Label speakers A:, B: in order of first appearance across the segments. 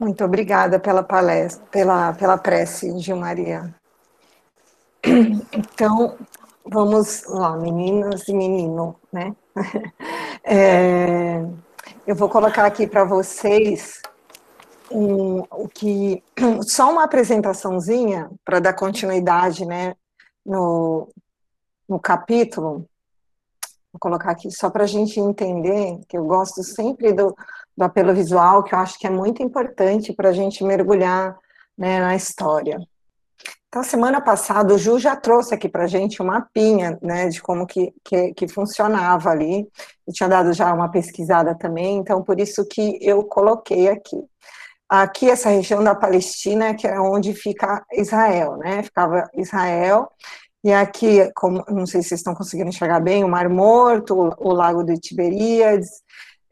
A: Muito obrigada pela palestra, pela, pela prece, Gilmaria. Então, vamos lá, meninas e menino, né? É, eu vou colocar aqui para vocês um, o que só uma apresentaçãozinha para dar continuidade, né, no, no capítulo. Vou colocar aqui só para a gente entender que eu gosto sempre do, do apelo visual, que eu acho que é muito importante para a gente mergulhar né, na história. Então, semana passada, o Ju já trouxe aqui para a gente um mapinha né, de como que, que, que, funcionava ali. Eu tinha dado já uma pesquisada também, então por isso que eu coloquei aqui. Aqui, essa região da Palestina, que é onde fica Israel, né? Ficava Israel, e aqui, como, não sei se vocês estão conseguindo enxergar bem, o Mar Morto, o, o Lago de Tiberíades,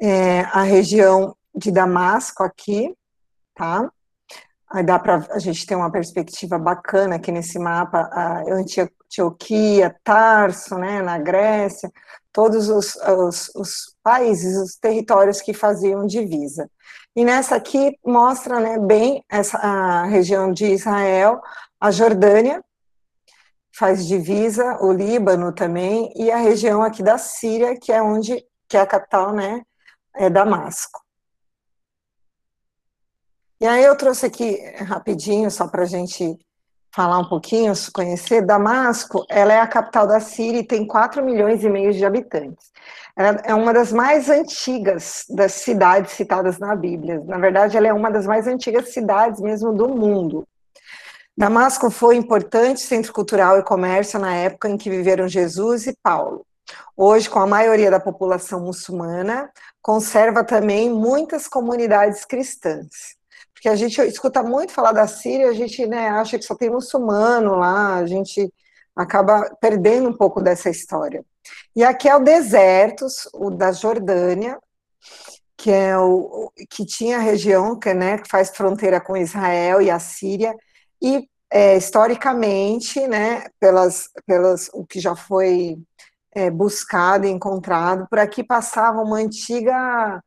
A: é, a região de Damasco aqui, tá? Aí dá para a gente ter uma perspectiva bacana aqui nesse mapa, a Antioquia, Tarso, né, na Grécia, todos os, os, os, países, os territórios que faziam divisa. E nessa aqui mostra né, bem essa, a região de Israel, a Jordânia, faz divisa, o Líbano também, e a região aqui da Síria, que é onde, que é a capital, né, é Damasco. E aí eu trouxe aqui rapidinho, só para a gente falar um pouquinho, se conhecer, Damasco, ela é a capital da Síria e tem 4 milhões e meio de habitantes. Ela é uma das mais antigas das cidades citadas na Bíblia. Na verdade, ela é uma das mais antigas cidades mesmo do mundo. Damasco foi importante centro cultural e comércio na época em que viveram Jesus e Paulo. Hoje, com a maioria da população muçulmana, conserva também muitas comunidades cristãs. Porque a gente escuta muito falar da Síria, a gente né, acha que só tem muçulmano lá, a gente acaba perdendo um pouco dessa história. E aqui é o deserto, o da Jordânia, que é o que tinha a região que, né, que faz fronteira com Israel e a Síria, e é, historicamente, né, pelas, pelas o que já foi é, buscado e encontrado, por aqui passava uma antiga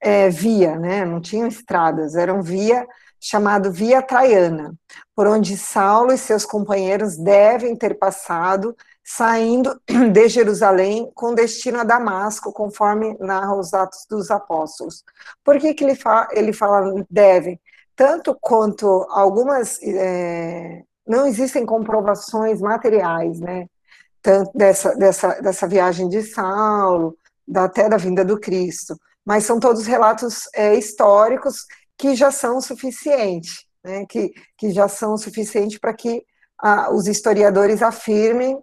A: é, via, né, não tinham estradas, eram via chamado Via Traiana, por onde Saulo e seus companheiros devem ter passado, saindo de Jerusalém com destino a Damasco, conforme narra os Atos dos Apóstolos. Por que, que ele, fala, ele fala devem? Tanto quanto algumas. É, não existem comprovações materiais, né? Tanto dessa, dessa, dessa viagem de Saulo, da, até da vinda do Cristo, mas são todos relatos é, históricos que já são suficientes, né, que, que já são suficientes para que a, os historiadores afirmem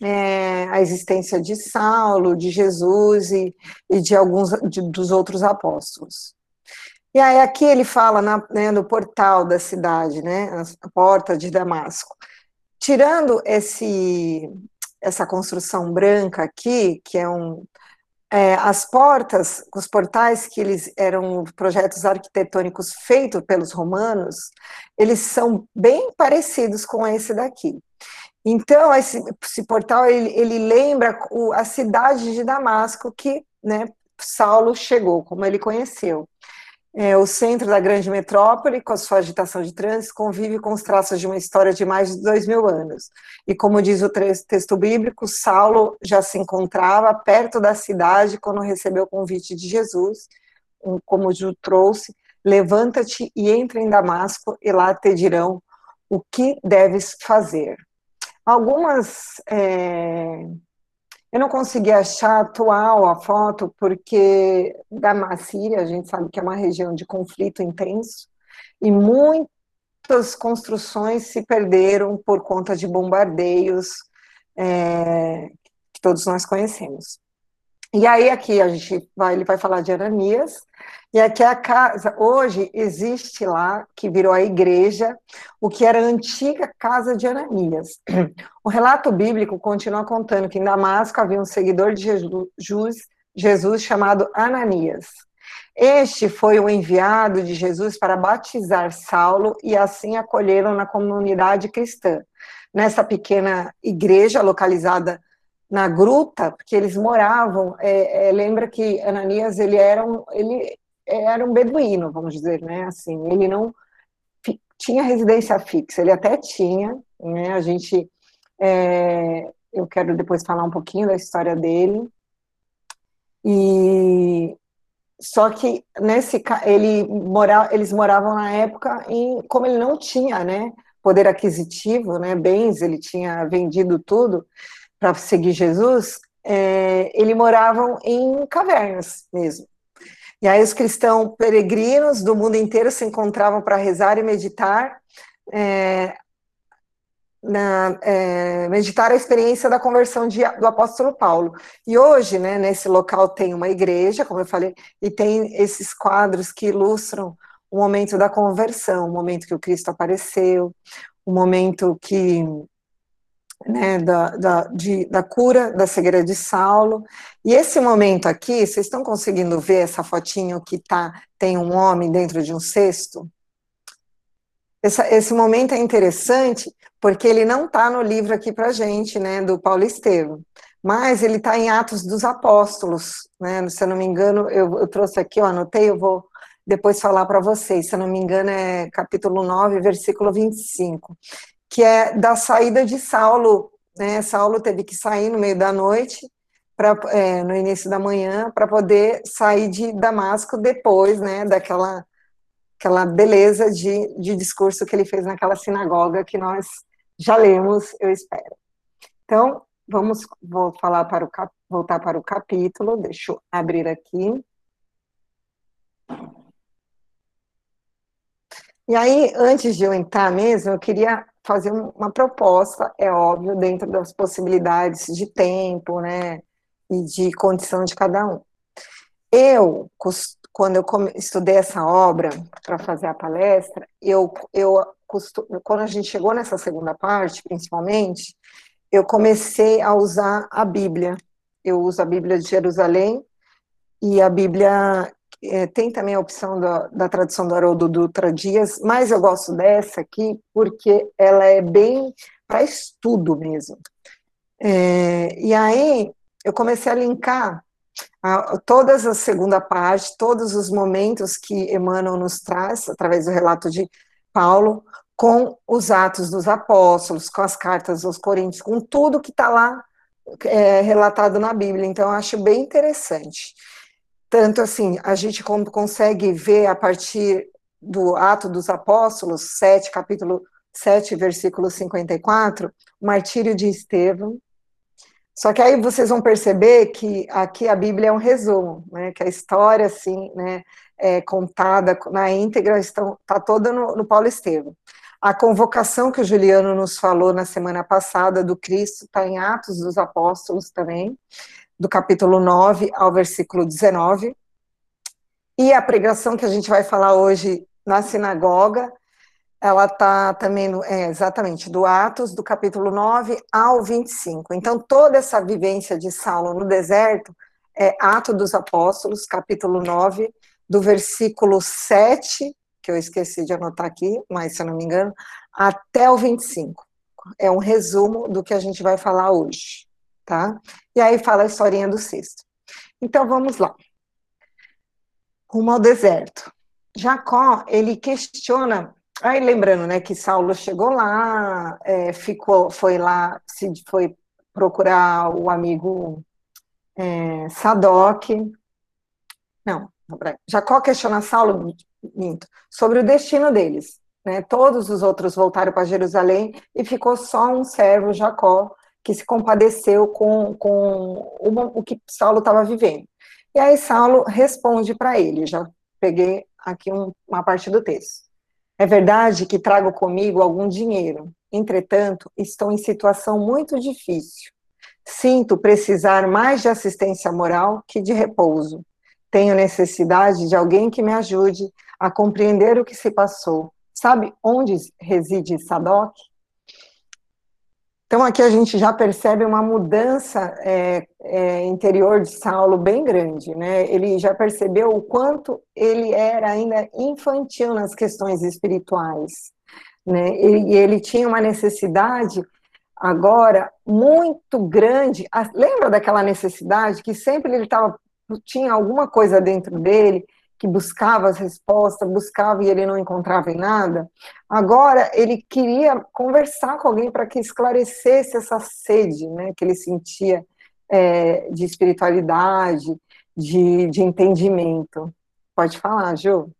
A: é, a existência de Saulo, de Jesus e, e de alguns de, dos outros apóstolos. E aí aqui ele fala na, né, no portal da cidade, né, a porta de Damasco. Tirando esse, essa construção branca aqui, que é um. É, as portas, os portais que eles eram projetos arquitetônicos feitos pelos romanos, eles são bem parecidos com esse daqui. Então, esse, esse portal, ele, ele lembra o, a cidade de Damasco que né, Saulo chegou, como ele conheceu. É, o centro da grande metrópole, com a sua agitação de trânsito, convive com os traços de uma história de mais de dois mil anos. E como diz o texto bíblico, Saulo já se encontrava perto da cidade quando recebeu o convite de Jesus, como Ju trouxe, levanta-te e entra em Damasco, e lá te dirão o que deves fazer. Algumas é, eu não consegui achar atual a foto, porque da Síria, a gente sabe que é uma região de conflito intenso, e muitas construções se perderam por conta de bombardeios é, que todos nós conhecemos. E aí aqui a gente vai, ele vai falar de Ananias, e aqui é a casa, hoje existe lá, que virou a igreja, o que era a antiga casa de Ananias. O relato bíblico continua contando que em Damasco havia um seguidor de Jesus, Jesus chamado Ananias. Este foi o enviado de Jesus para batizar Saulo e assim acolhê-lo na comunidade cristã. Nessa pequena igreja localizada na gruta, porque eles moravam. É, é, lembra que Ananias ele era um, ele era um beduíno, vamos dizer, né? Assim, ele não tinha residência fixa, ele até tinha, né? A gente, é, eu quero depois falar um pouquinho da história dele. E só que nesse ele mora, eles moravam na época em como ele não tinha, né, poder aquisitivo, né, bens, ele tinha vendido tudo para seguir Jesus. É, ele moravam em cavernas mesmo. E aí os cristãos peregrinos do mundo inteiro se encontravam para rezar e meditar, é, na, é, meditar a experiência da conversão de, do apóstolo Paulo. E hoje, né, nesse local tem uma igreja, como eu falei, e tem esses quadros que ilustram o momento da conversão, o momento que o Cristo apareceu, o momento que né, da, da, de, da cura da cegueira de Saulo. E esse momento aqui, vocês estão conseguindo ver essa fotinho que tá, tem um homem dentro de um cesto? Essa, esse momento é interessante porque ele não está no livro aqui para gente, né, do Paulo Estevam, mas ele está em Atos dos Apóstolos, né, se eu não me engano, eu, eu trouxe aqui, eu anotei, eu vou depois falar para vocês, se eu não me engano é capítulo 9, versículo 25, que é da saída de Saulo, né, Saulo teve que sair no meio da noite, pra, é, no início da manhã, para poder sair de Damasco depois, né, daquela aquela beleza de, de discurso que ele fez naquela sinagoga que nós já lemos, eu espero. Então, vamos, vou falar para o cap, voltar para o capítulo, deixa eu abrir aqui. E aí, antes de eu entrar mesmo, eu queria fazer uma proposta, é óbvio, dentro das possibilidades de tempo, né, e de condição de cada um. Eu, quando eu estudei essa obra para fazer a palestra, eu, eu quando a gente chegou nessa segunda parte, principalmente, eu comecei a usar a Bíblia. Eu uso a Bíblia de Jerusalém e a Bíblia é, tem também a opção da, da tradução do Haroldo Dutra Dias, mas eu gosto dessa aqui porque ela é bem para estudo mesmo. É, e aí eu comecei a linkar a, todas a segunda parte, todos os momentos que Emmanuel nos traz através do relato de Paulo com os Atos dos Apóstolos, com as cartas aos Coríntios, com tudo que está lá é, relatado na Bíblia. Então, eu acho bem interessante. Tanto assim, a gente consegue ver a partir do Ato dos Apóstolos, 7, capítulo 7, versículo 54, o martírio de Estevão. Só que aí vocês vão perceber que aqui a Bíblia é um resumo, né, que a história, assim, né, é, contada na íntegra está toda no, no Paulo Estevam. A convocação que o Juliano nos falou na semana passada do Cristo está em Atos dos Apóstolos também, do capítulo 9 ao versículo 19. E a pregação que a gente vai falar hoje na sinagoga, ela está também, no, é, exatamente, do Atos, do capítulo 9 ao 25. Então, toda essa vivência de Saulo no deserto é Atos dos Apóstolos, capítulo 9, do versículo 7, que eu esqueci de anotar aqui, mas se eu não me engano, até o 25. É um resumo do que a gente vai falar hoje, tá? E aí fala a historinha do cesto. Então vamos lá. Rumo ao deserto. Jacó, ele questiona Aí lembrando, né, que Saulo chegou lá, é, ficou, foi lá, se foi procurar o amigo é, Sadoc. Não, Jacó questiona Saulo minto, sobre o destino deles. Né? Todos os outros voltaram para Jerusalém e ficou só um servo, Jacó, que se compadeceu com, com uma, o que Saulo estava vivendo. E aí Saulo responde para ele, já peguei aqui um, uma parte do texto. É verdade que trago comigo algum dinheiro, entretanto, estou em situação muito difícil. Sinto precisar mais de assistência moral que de repouso. Tenho necessidade de alguém que me ajude a compreender o que se passou. Sabe onde reside Sadoc? Então, aqui a gente já percebe uma mudança é, é, interior de Saulo bem grande, né? Ele já percebeu o quanto ele era ainda infantil nas questões espirituais, né? E ele tinha uma necessidade agora muito grande. Lembra daquela necessidade que sempre ele estava tinha alguma coisa dentro dele que buscava as respostas, buscava e ele não encontrava em nada. Agora ele queria conversar com alguém para que esclarecesse essa sede, né, que ele sentia é, de espiritualidade, de, de entendimento. Pode falar, Ju.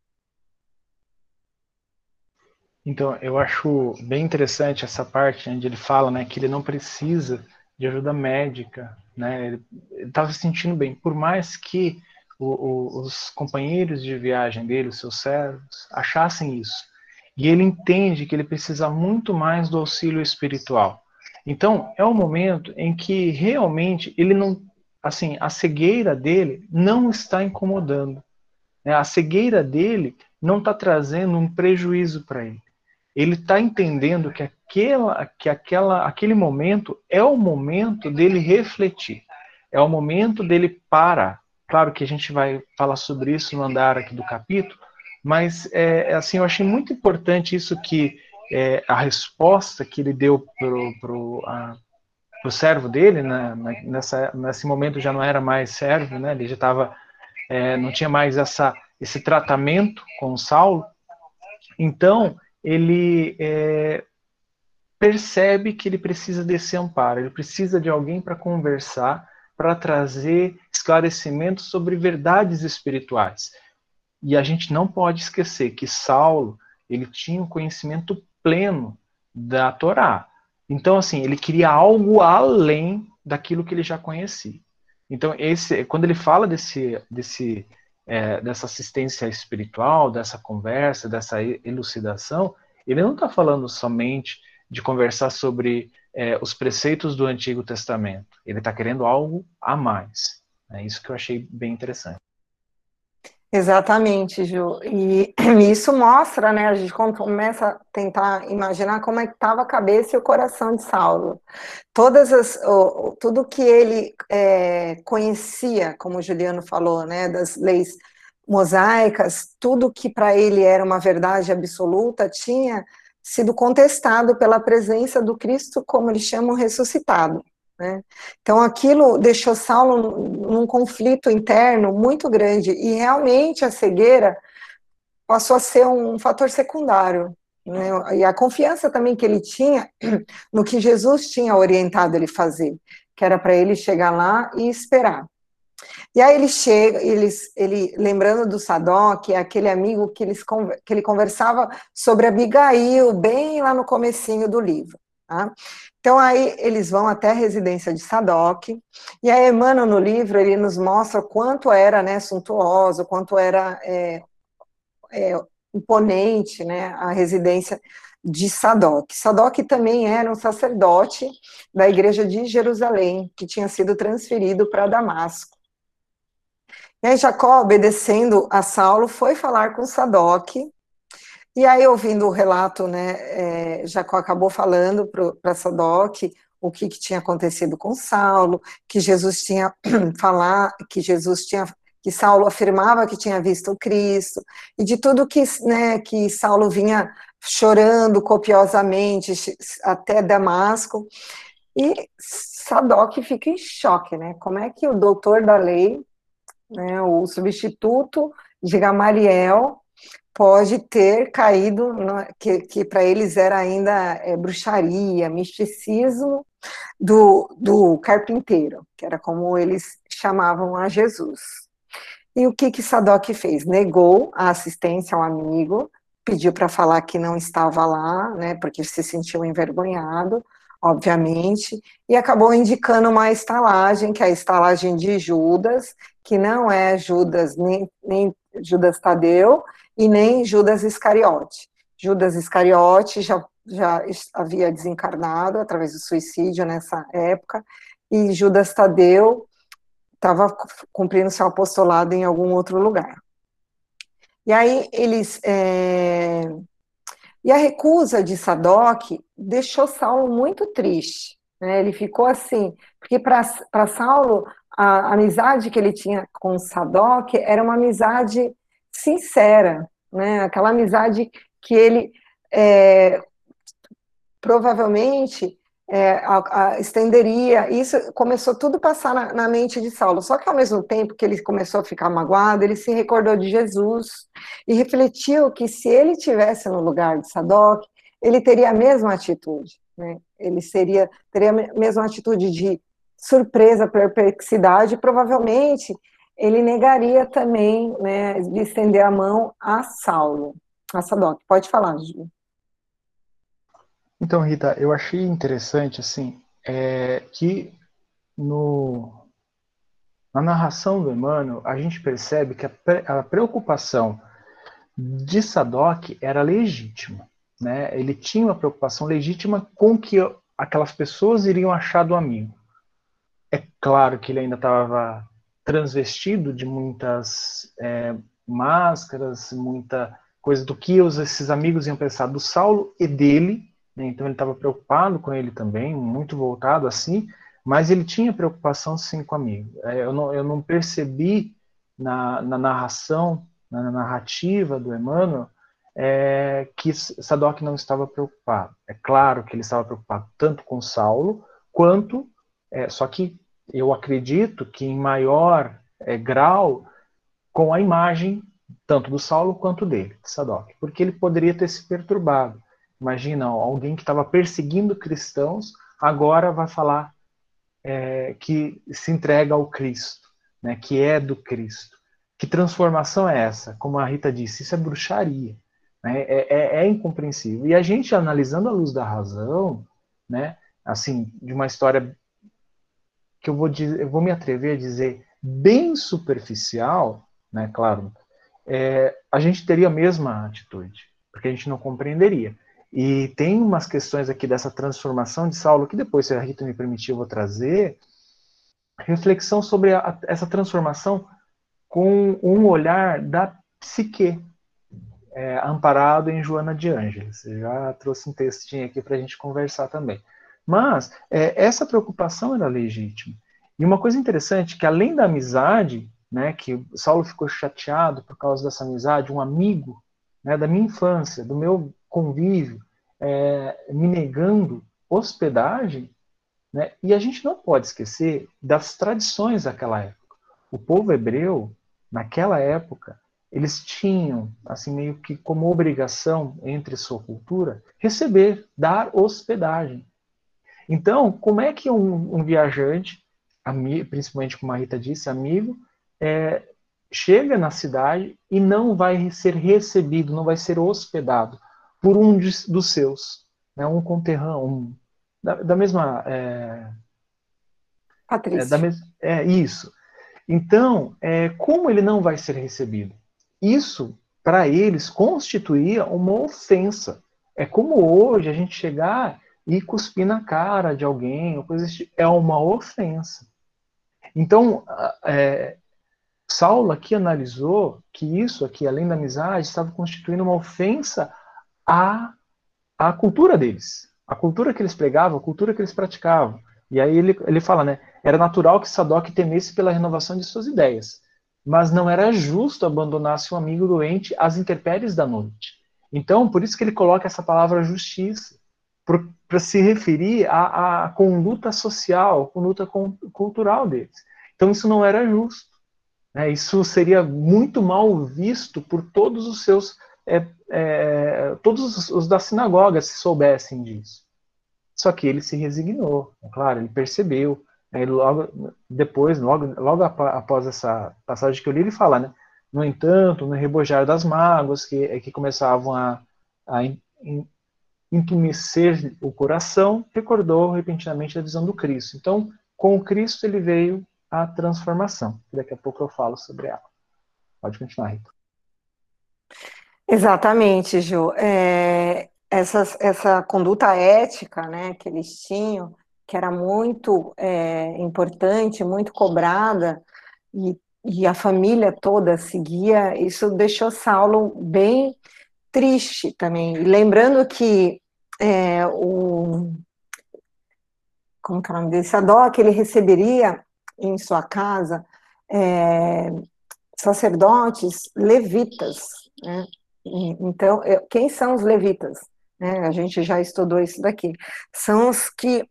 B: Então, eu acho bem interessante essa parte onde ele fala, né, que ele não precisa de ajuda médica, né? Ele estava se sentindo bem, por mais que o, o, os companheiros de viagem dele, os seus servos, achassem isso. E ele entende que ele precisa muito mais do auxílio espiritual. Então, é o momento em que realmente ele não, assim, a cegueira dele não está incomodando. Né? A cegueira dele não está trazendo um prejuízo para ele. Ele está entendendo que, aquela, que aquela, aquele momento é o momento dele refletir. É o momento dele parar Claro que a gente vai falar sobre isso no andar aqui do capítulo, mas é, é assim, eu achei muito importante isso que é, a resposta que ele deu pro, pro, pro servo dele, né, nessa, nesse momento já não era mais servo, né, ele já estava, é, não tinha mais essa, esse tratamento com Saulo, então ele é, percebe que ele precisa desse amparo, ele precisa de alguém para conversar, para trazer esclarecimentos sobre verdades espirituais. E a gente não pode esquecer que Saulo, ele tinha um conhecimento pleno da Torá. Então, assim, ele queria algo além daquilo que ele já conhecia. Então, esse, quando ele fala desse, desse, é, dessa assistência espiritual, dessa conversa, dessa elucidação, ele não está falando somente de conversar sobre é, os preceitos do Antigo Testamento. Ele está querendo algo a mais. É isso que eu achei bem interessante.
A: Exatamente, Ju. E isso mostra, né? A gente começa a tentar imaginar como é que estava a cabeça e o coração de Saulo. Todas as, tudo que ele é, conhecia, como o Juliano falou, né? Das leis mosaicas, tudo que para ele era uma verdade absoluta tinha sido contestado pela presença do Cristo, como eles chamam, ressuscitado. Né? Então, aquilo deixou Saulo num conflito interno muito grande, e realmente a cegueira passou a ser um fator secundário. Né? E a confiança também que ele tinha no que Jesus tinha orientado ele fazer, que era para ele chegar lá e esperar. E aí ele chega, eles, ele, lembrando do Sadoc, é aquele amigo que, eles, que ele conversava sobre Abigail, bem lá no comecinho do livro. Tá? Então aí eles vão até a residência de Sadoc, e aí Emmanuel no livro ele nos mostra quanto era né, suntuoso, quanto era é, é, imponente né, a residência de Sadoc. Sadoc também era um sacerdote da igreja de Jerusalém, que tinha sido transferido para Damasco. E aí Jacó, obedecendo a Saulo, foi falar com Sadoc, e aí, ouvindo o relato, né, é, Jacó acabou falando para Sadoc o que, que, tinha acontecido com Saulo, que Jesus tinha falar, que Jesus tinha, que Saulo afirmava que tinha visto o Cristo, e de tudo que, né, que Saulo vinha chorando copiosamente até Damasco, e Sadoc fica em choque, né? Como é que o doutor da lei né, o substituto de Gamaliel pode ter caído, que, que para eles era ainda é, bruxaria, misticismo do, do carpinteiro, que era como eles chamavam a Jesus. E o que que Sadoc fez? Negou a assistência ao amigo, pediu para falar que não estava lá, né, porque se sentiu envergonhado, obviamente, e acabou indicando uma estalagem, que é a estalagem de Judas, que não é Judas, nem, nem Judas Tadeu e nem Judas Iscariote. Judas Iscariote já, já havia desencarnado através do suicídio nessa época, e Judas Tadeu estava cumprindo seu apostolado em algum outro lugar. E aí eles. É... E a recusa de Sadoc deixou Saulo muito triste. Né? Ele ficou assim, porque para Saulo a amizade que ele tinha com Sadoc era uma amizade sincera, né? Aquela amizade que ele é, provavelmente é, a, a, estenderia, isso começou tudo a passar na, na, mente de Saulo, só que ao mesmo tempo que ele começou a ficar magoado, ele se recordou de Jesus e refletiu que se ele tivesse no lugar de Sadoc, ele teria a mesma atitude, né? ele seria, teria a mesma atitude de surpresa, perplexidade, provavelmente ele negaria também né, de estender a mão a Saulo, a Sadoc. Pode falar, Ju.
B: Então, Rita, eu achei interessante assim é, que no, na narração do Emmanuel a gente percebe que a, a preocupação de Sadoc era legítima. Né? Ele tinha uma preocupação legítima com que aquelas pessoas iriam achar do amigo. É claro que ele ainda estava transvestido de muitas é, máscaras, muita coisa do que os, esses amigos iam pensar do Saulo e dele, né? então ele estava preocupado com ele também, muito voltado assim, mas ele tinha preocupação sim com amigo. É, eu, não, eu não percebi na, na narração, na narrativa do Emmanuel, é, que Sadoc não estava preocupado. É claro que ele estava preocupado tanto com Saulo, quanto, é, só que eu acredito que em maior é, grau com a imagem tanto do Saulo quanto dele, de Sadoc, porque ele poderia ter se perturbado. Imagina, alguém que estava perseguindo cristãos agora vai falar é, que se entrega ao Cristo, né, que é do Cristo. Que transformação é essa? Como a Rita disse, isso é bruxaria. Né? É, é, é, incompreensível. E a gente, analisando a luz da razão, né, assim, de uma história que eu vou, dizer, eu vou me atrever a dizer bem superficial, né, claro, é, a gente teria a mesma atitude, porque a gente não compreenderia. E tem umas questões aqui dessa transformação de Saulo, que depois, se a Rita me permitir, eu vou trazer, reflexão sobre a, essa transformação com um olhar da psique, é, amparado em Joana de Ângeles. Eu já trouxe um textinho aqui para a gente conversar também. Mas é, essa preocupação era legítima. E uma coisa interessante que além da amizade, né, que Saulo ficou chateado por causa dessa amizade, um amigo né, da minha infância, do meu convívio, é, me negando hospedagem, né, e a gente não pode esquecer das tradições daquela época. O povo hebreu, naquela época, eles tinham, assim, meio que como obrigação entre sua cultura, receber, dar hospedagem. Então, como é que um, um viajante, principalmente como a Rita disse, amigo, é, chega na cidade e não vai ser recebido, não vai ser hospedado por um de, dos seus, né, um conterrâneo, um, da, da, mesma. É,
A: Patrícia.
B: É, da mes, é isso. Então, é, como ele não vai ser recebido? Isso, para eles, constituía uma ofensa. É como hoje a gente chegar e cuspir na cara de alguém, ou coisa tipo, é uma ofensa. Então, é, Saulo aqui analisou que isso aqui, além da amizade, estava constituindo uma ofensa à, à cultura deles, a cultura que eles pregavam, a cultura que eles praticavam. E aí ele, ele fala, né? Era natural que Sadoc temesse pela renovação de suas ideias, mas não era justo abandonar seu amigo doente às intempéries da noite. Então, por isso que ele coloca essa palavra justiça para se referir à, à, conduta social, conduta cultural deles. Então isso não era justo. Né? Isso seria muito mal visto por todos os seus, é, é, todos os da sinagoga se soubessem disso. Só que ele se resignou, é claro, ele percebeu. Né? Ele logo depois, logo, logo após essa passagem que eu li, ele fala, né? No entanto, no rebojar das mágoas que, que começavam a, a entumecer o coração, recordou repentinamente a visão do Cristo. Então, com o Cristo ele veio a transformação. Daqui a pouco eu falo sobre ela. Pode continuar, Rita.
A: Exatamente, Ju. É, essa, essa conduta ética né, que eles tinham, que era muito é, importante, muito cobrada, e, e a família toda seguia, isso deixou Saulo bem triste também. E lembrando que é, o como que é o nome dele? Sadoc, ele receberia em sua casa é, sacerdotes levitas. Né? Então, quem são os levitas? Né? A gente já estudou isso daqui. São os que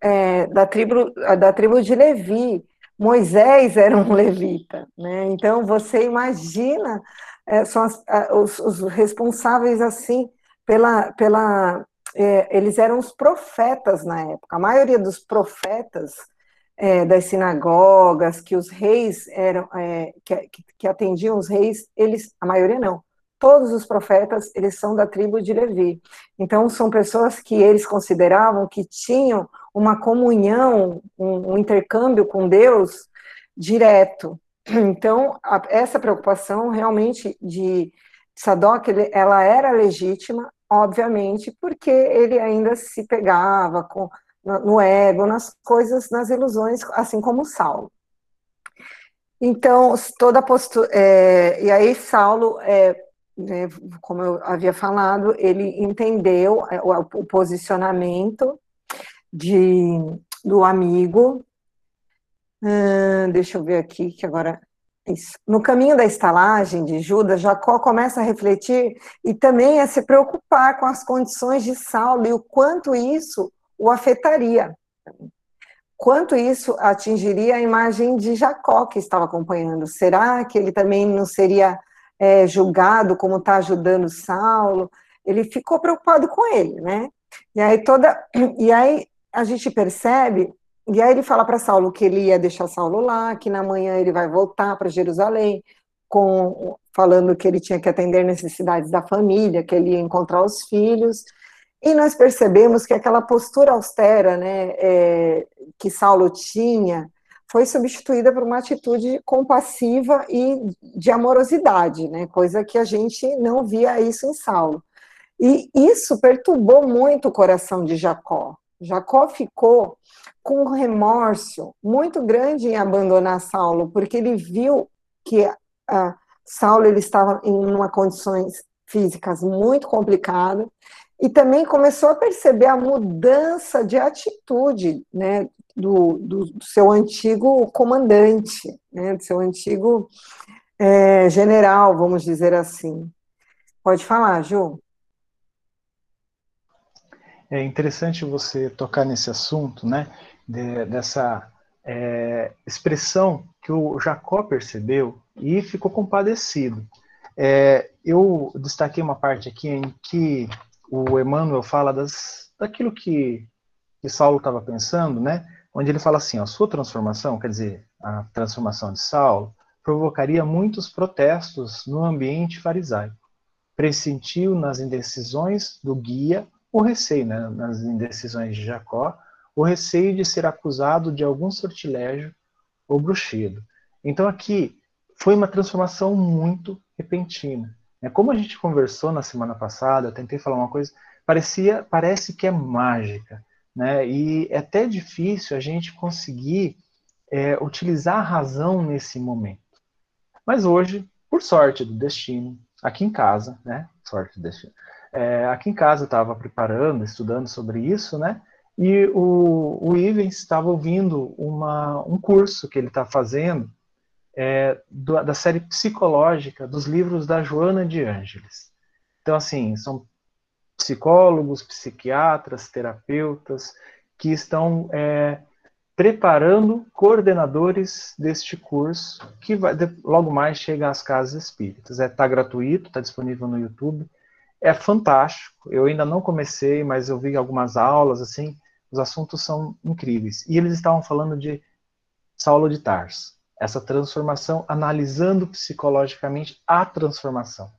A: é, da, tribo, da tribo de Levi. Moisés era um levita, né? Então você imagina é, são as, os, os, responsáveis assim pela, pela é, eles eram os profetas na época. A maioria dos profetas é, das sinagogas, que os reis eram, é, que, que, atendiam os reis, eles, a maioria não. Todos os profetas, eles são da tribo de Levi. Então, são pessoas que eles consideravam que tinham uma comunhão, um, um intercâmbio com Deus direto. Então, a, essa preocupação realmente de Sadoc, ela era legítima, obviamente, porque ele ainda se pegava com no ego, nas coisas, nas ilusões, assim como Saulo. Então, toda postura. É, e aí, Saulo, é, né, como eu havia falado, ele entendeu é, o, o posicionamento de, do amigo. Deixa eu ver aqui, que agora. Isso. No caminho da estalagem de Judas, Jacó começa a refletir e também a se preocupar com as condições de Saulo e o quanto isso o afetaria. Quanto isso atingiria a imagem de Jacó que estava acompanhando? Será que ele também não seria é, julgado como está ajudando Saulo? Ele ficou preocupado com ele, né? E aí toda, e aí a gente percebe, e aí ele fala para Saulo que ele ia deixar Saulo lá, que na manhã ele vai voltar para Jerusalém, com falando que ele tinha que atender necessidades da família, que ele ia encontrar os filhos. E nós percebemos que aquela postura austera né, é, que Saulo tinha foi substituída por uma atitude compassiva e de amorosidade, né, coisa que a gente não via isso em Saulo. E isso perturbou muito o coração de Jacó. Jacó ficou com um remorso muito grande em abandonar Saulo, porque ele viu que uh, Saulo ele estava em uma condições físicas muito complicadas e também começou a perceber a mudança de atitude né, do, do, seu antigo comandante, né, do seu antigo é, general, vamos dizer assim. Pode falar, Ju.
B: É interessante você tocar nesse assunto, né, de, dessa é, expressão que o Jacó percebeu e ficou compadecido. É, eu destaquei uma parte aqui em que o Emmanuel fala das, daquilo que, que Saulo estava pensando, né? Onde ele fala assim, a sua transformação, quer dizer, a transformação de Saulo, provocaria muitos protestos no ambiente farisaico. Pressentiu nas indecisões do guia o receio, né, nas indecisões de Jacó, o receio de ser acusado de algum sortilégio ou bruxedo. Então aqui foi uma transformação muito repentina. É como a gente conversou na semana passada, eu tentei falar uma coisa, parecia, parece que é mágica, né? E é até difícil a gente conseguir é, utilizar a razão nesse momento. Mas hoje, por sorte do destino, aqui em casa, né? Sorte do destino. É, aqui em casa eu estava preparando, estudando sobre isso, né? E o, o Ivens estava ouvindo uma, um curso que ele está fazendo é, do, da série psicológica dos livros da Joana de Ângeles. Então, assim, são psicólogos, psiquiatras, terapeutas que estão é, preparando coordenadores deste curso, que vai, logo mais chega às casas espíritas. Está é, tá gratuito, está disponível no YouTube. É fantástico. Eu ainda não comecei, mas eu vi algumas aulas, assim, os assuntos são incríveis. E eles estavam falando de Saulo de Tarso essa transformação, analisando psicologicamente a transformação.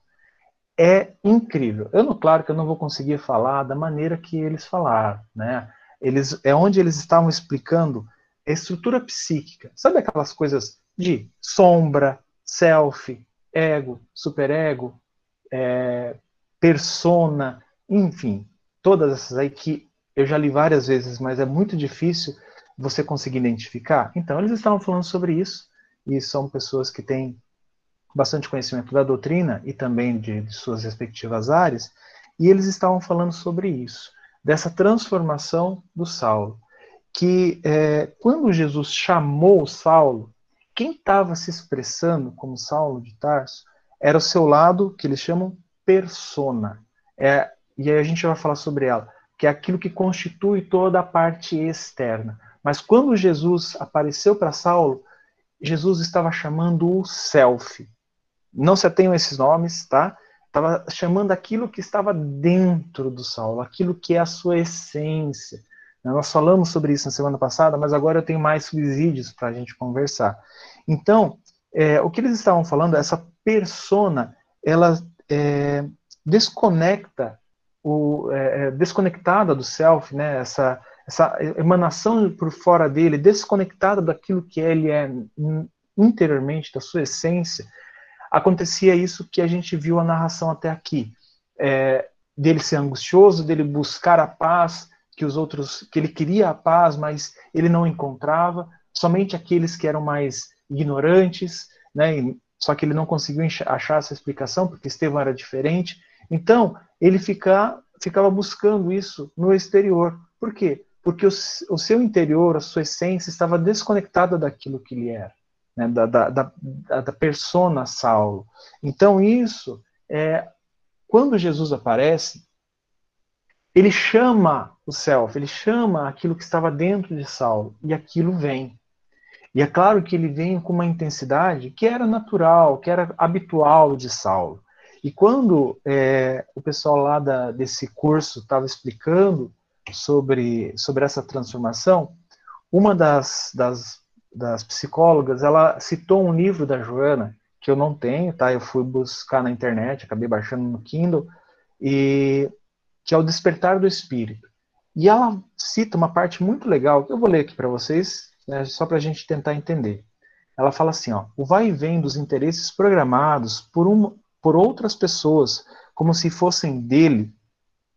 B: É incrível. Eu claro que eu não vou conseguir falar da maneira que eles falaram, né? Eles é onde eles estavam explicando a estrutura psíquica. Sabe aquelas coisas de sombra, self, ego, superego, é, persona, enfim, todas essas aí que eu já li várias vezes, mas é muito difícil você conseguir identificar? Então, eles estavam falando sobre isso, e são pessoas que têm bastante conhecimento da doutrina e também de, de suas respectivas áreas, e eles estavam falando sobre isso, dessa transformação do Saulo. Que é, quando Jesus chamou Saulo, quem estava se expressando como Saulo de Tarso era o seu lado, que eles chamam persona. É, e aí a gente vai falar sobre ela. que é aquilo que constitui toda a parte externa. Mas quando Jesus apareceu para Saulo, Jesus estava chamando o self. Não se atenham a esses nomes, tá? Estava chamando aquilo que estava dentro do Saulo, aquilo que é a sua essência. Nós falamos sobre isso na semana passada, mas agora eu tenho mais subsídios para a gente conversar. Então, é, o que eles estavam falando, essa persona, ela é, desconecta, o, é, é desconectada do self, né, essa, essa emanação por fora dele, desconectada daquilo que ele é interiormente, da sua essência, acontecia isso que a gente viu a narração até aqui. É, dele ser angustioso, dele buscar a paz, que os outros, que ele queria a paz, mas ele não encontrava, somente aqueles que eram mais ignorantes, né? Só que ele não conseguiu achar essa explicação porque Estevão era diferente. Então ele fica, ficava buscando isso no exterior. Por quê? Porque o, o seu interior, a sua essência, estava desconectada daquilo que ele era, né? da, da, da, da persona Saulo. Então isso é quando Jesus aparece, ele chama o self, ele chama aquilo que estava dentro de Saulo, e aquilo vem. E é claro que ele vem com uma intensidade que era natural, que era habitual de Saulo. E quando é, o pessoal lá da, desse curso estava explicando sobre, sobre essa transformação, uma das, das, das psicólogas, ela citou um livro da Joana, que eu não tenho, tá? Eu fui buscar na internet, acabei baixando no Kindle, e que é o despertar do espírito. E ela cita uma parte muito legal, que eu vou ler aqui para vocês, né, só para a gente tentar entender. Ela fala assim: ó, o vai e vem dos interesses programados por, um, por outras pessoas, como se fossem dele,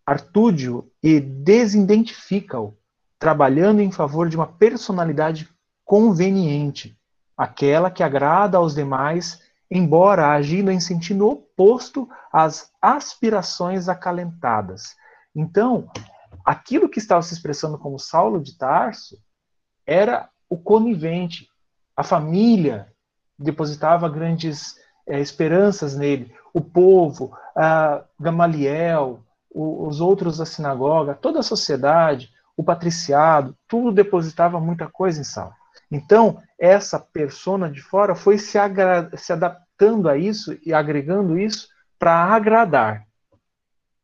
B: Artúdio e desidentifica-o, trabalhando em favor de uma personalidade conveniente, aquela que agrada aos demais embora agindo em sentido oposto às aspirações acalentadas. Então, aquilo que estava se expressando como Saulo de Tarso era o conivente. A família depositava grandes é, esperanças nele. O povo, Gamaliel, os outros da sinagoga, toda a sociedade, o patriciado, tudo depositava muita coisa em Saulo. Então, essa persona de fora foi se, se adaptando a isso e agregando isso para agradar.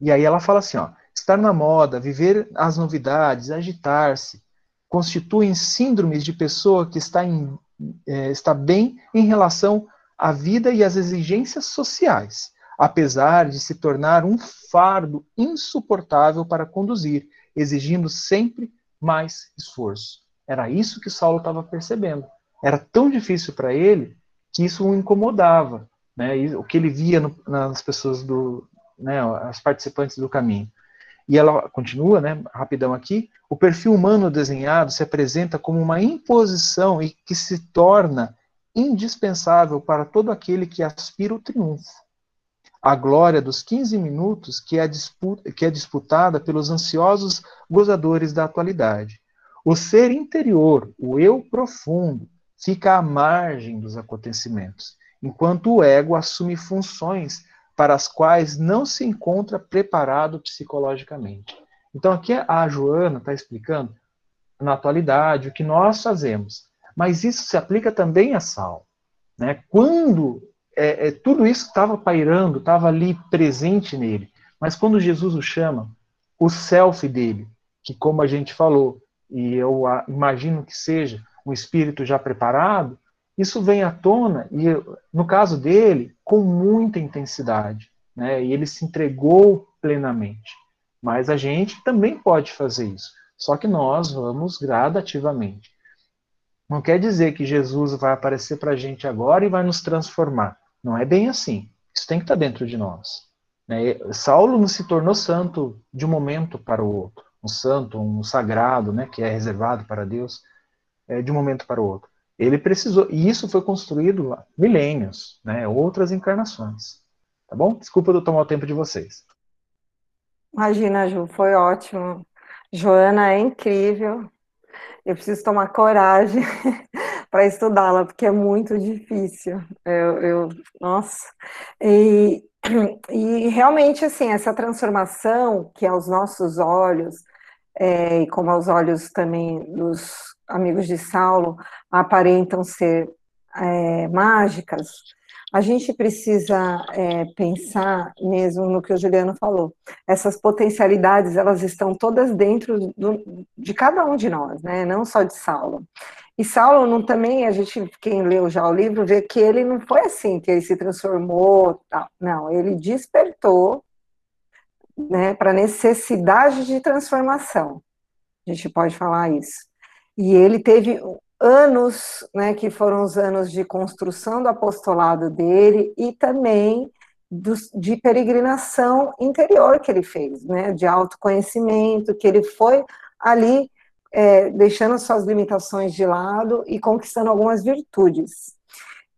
B: E aí ela fala assim, ó, estar na moda, viver as novidades, agitar-se, constituem síndromes de pessoa que está, em, é, está bem em relação à vida e às exigências sociais, apesar de se tornar um fardo insuportável para conduzir, exigindo sempre mais esforço. Era isso que Saulo estava percebendo. Era tão difícil para ele que isso o incomodava, né? E o que ele via no, nas pessoas do, né, as participantes do caminho. E ela continua, né, rapidão aqui, o perfil humano desenhado se apresenta como uma imposição e que se torna indispensável para todo aquele que aspira o triunfo. A glória dos 15 minutos que é, disputa, que é disputada pelos ansiosos gozadores da atualidade. O ser interior, o eu profundo, fica à margem dos acontecimentos, enquanto o ego assume funções para as quais não se encontra preparado psicologicamente. Então, aqui a Joana está explicando, na atualidade, o que nós fazemos. Mas isso se aplica também a Sal. Né? Quando é, é, tudo isso estava pairando, estava ali presente nele, mas quando Jesus o chama, o self dele, que como a gente falou, e eu imagino que seja um espírito já preparado, isso vem à tona, e no caso dele, com muita intensidade, né? e ele se entregou plenamente. Mas a gente também pode fazer isso, só que nós vamos gradativamente. Não quer dizer que Jesus vai aparecer para a gente agora e vai nos transformar. Não é bem assim. Isso tem que estar dentro de nós. Né? Saulo não se tornou santo de um momento para o outro um santo, um sagrado, né, que é reservado para Deus, é, de um momento para o outro. Ele precisou, e isso foi construído lá, milênios, né, outras encarnações. Tá bom? Desculpa eu tomar o tempo de vocês.
A: Imagina, Ju, foi ótimo. Joana é incrível. Eu preciso tomar coragem para estudá-la, porque é muito difícil. Eu, eu, nossa. E E realmente, assim, essa transformação que aos nossos olhos, é, e como aos olhos também dos amigos de Saulo, aparentam ser é, mágicas, a gente precisa é, pensar mesmo no que o Juliano falou. Essas potencialidades, elas estão todas dentro do, de cada um de nós, né? Não só de Saulo. E Saulo não, também, a gente, quem leu já o livro, vê que ele não foi assim, que ele se transformou, tal. não, ele despertou né, para necessidade de transformação. A gente pode falar isso. E ele teve anos, né, que foram os anos de construção do apostolado dele e também do, de peregrinação interior que ele fez, né, de autoconhecimento, que ele foi ali é, deixando suas limitações de lado e conquistando algumas virtudes.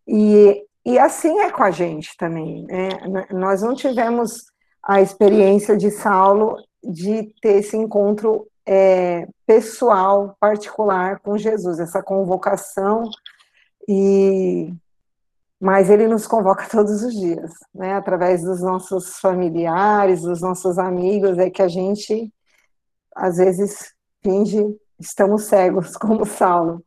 A: E, e assim é com a gente também. Né? Nós não tivemos a experiência de Saulo de ter esse encontro é, pessoal, particular com Jesus, essa convocação, e mas ele nos convoca todos os dias, né? Através dos nossos familiares, dos nossos amigos, é que a gente às vezes finge estamos cegos, como Saulo,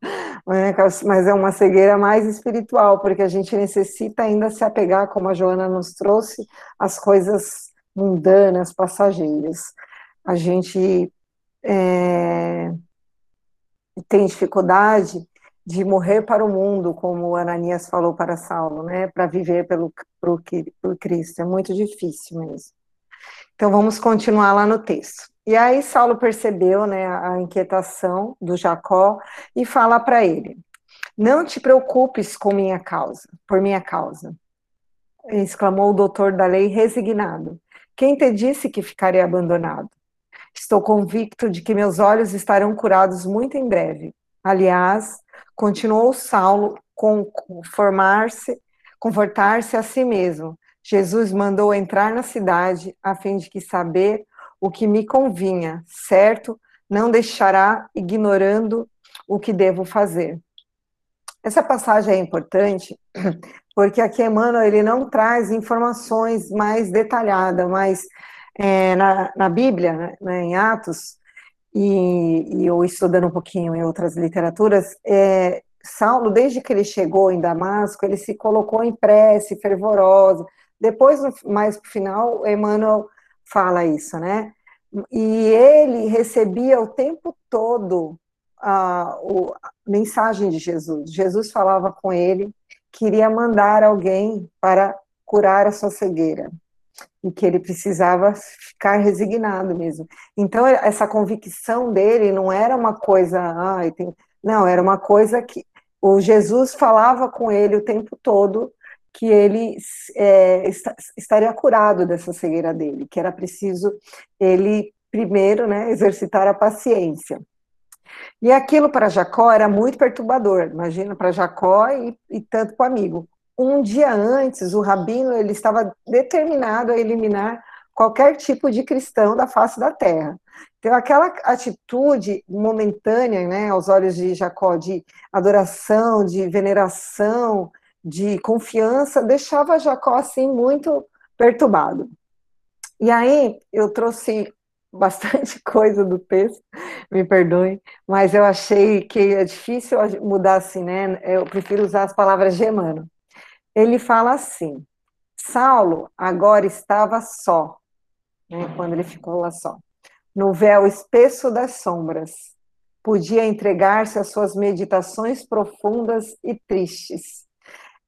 A: né? mas é uma cegueira mais espiritual, porque a gente necessita ainda se apegar, como a Joana nos trouxe, às coisas mundanas, passageiras. A gente é, tem dificuldade de morrer para o mundo, como Ananias falou para Saulo, né? Para viver pelo, pelo, pelo Cristo. É muito difícil mesmo. Então vamos continuar lá no texto. E aí Saulo percebeu, né, a inquietação do Jacó e fala para ele: Não te preocupes com minha causa, por minha causa. Exclamou o doutor da lei resignado. Quem te disse que ficaria abandonado? Estou convicto de que meus olhos estarão curados muito em breve. Aliás, continuou Saulo conformar-se, confortar-se a si mesmo. Jesus mandou entrar na cidade a fim de que saber o que me convinha, certo? Não deixará ignorando o que devo fazer. Essa passagem é importante porque aqui Emmanuel ele não traz informações mais detalhadas, mas é, na, na, Bíblia, né, em Atos, e, e, eu estudando um pouquinho em outras literaturas, é, Saulo, desde que ele chegou em Damasco, ele se colocou em prece fervorosa. Depois, mais para o final, Emmanuel fala isso, né? E ele recebia o tempo todo a, a mensagem de Jesus. Jesus falava com ele, queria mandar alguém para curar a sua cegueira e que ele precisava ficar resignado mesmo. Então essa convicção dele não era uma coisa, ah, tem... não, era uma coisa que o Jesus falava com ele o tempo todo que ele é, estaria curado dessa cegueira dele, que era preciso ele primeiro, né, exercitar a paciência. E aquilo para Jacó era muito perturbador, imagina para Jacó e, e tanto para o amigo. Um dia antes, o rabino ele estava determinado a eliminar qualquer tipo de cristão da face da terra. Então, aquela atitude momentânea, né, aos olhos de Jacó, de adoração, de veneração, de confiança, deixava Jacó assim muito perturbado. E aí eu trouxe bastante coisa do texto, me perdoem, mas eu achei que é difícil mudar assim, né? Eu prefiro usar as palavras Emmanuel. Ele fala assim: Saulo agora estava só, né, quando ele ficou lá só, no véu espesso das sombras. Podia entregar-se às suas meditações profundas e tristes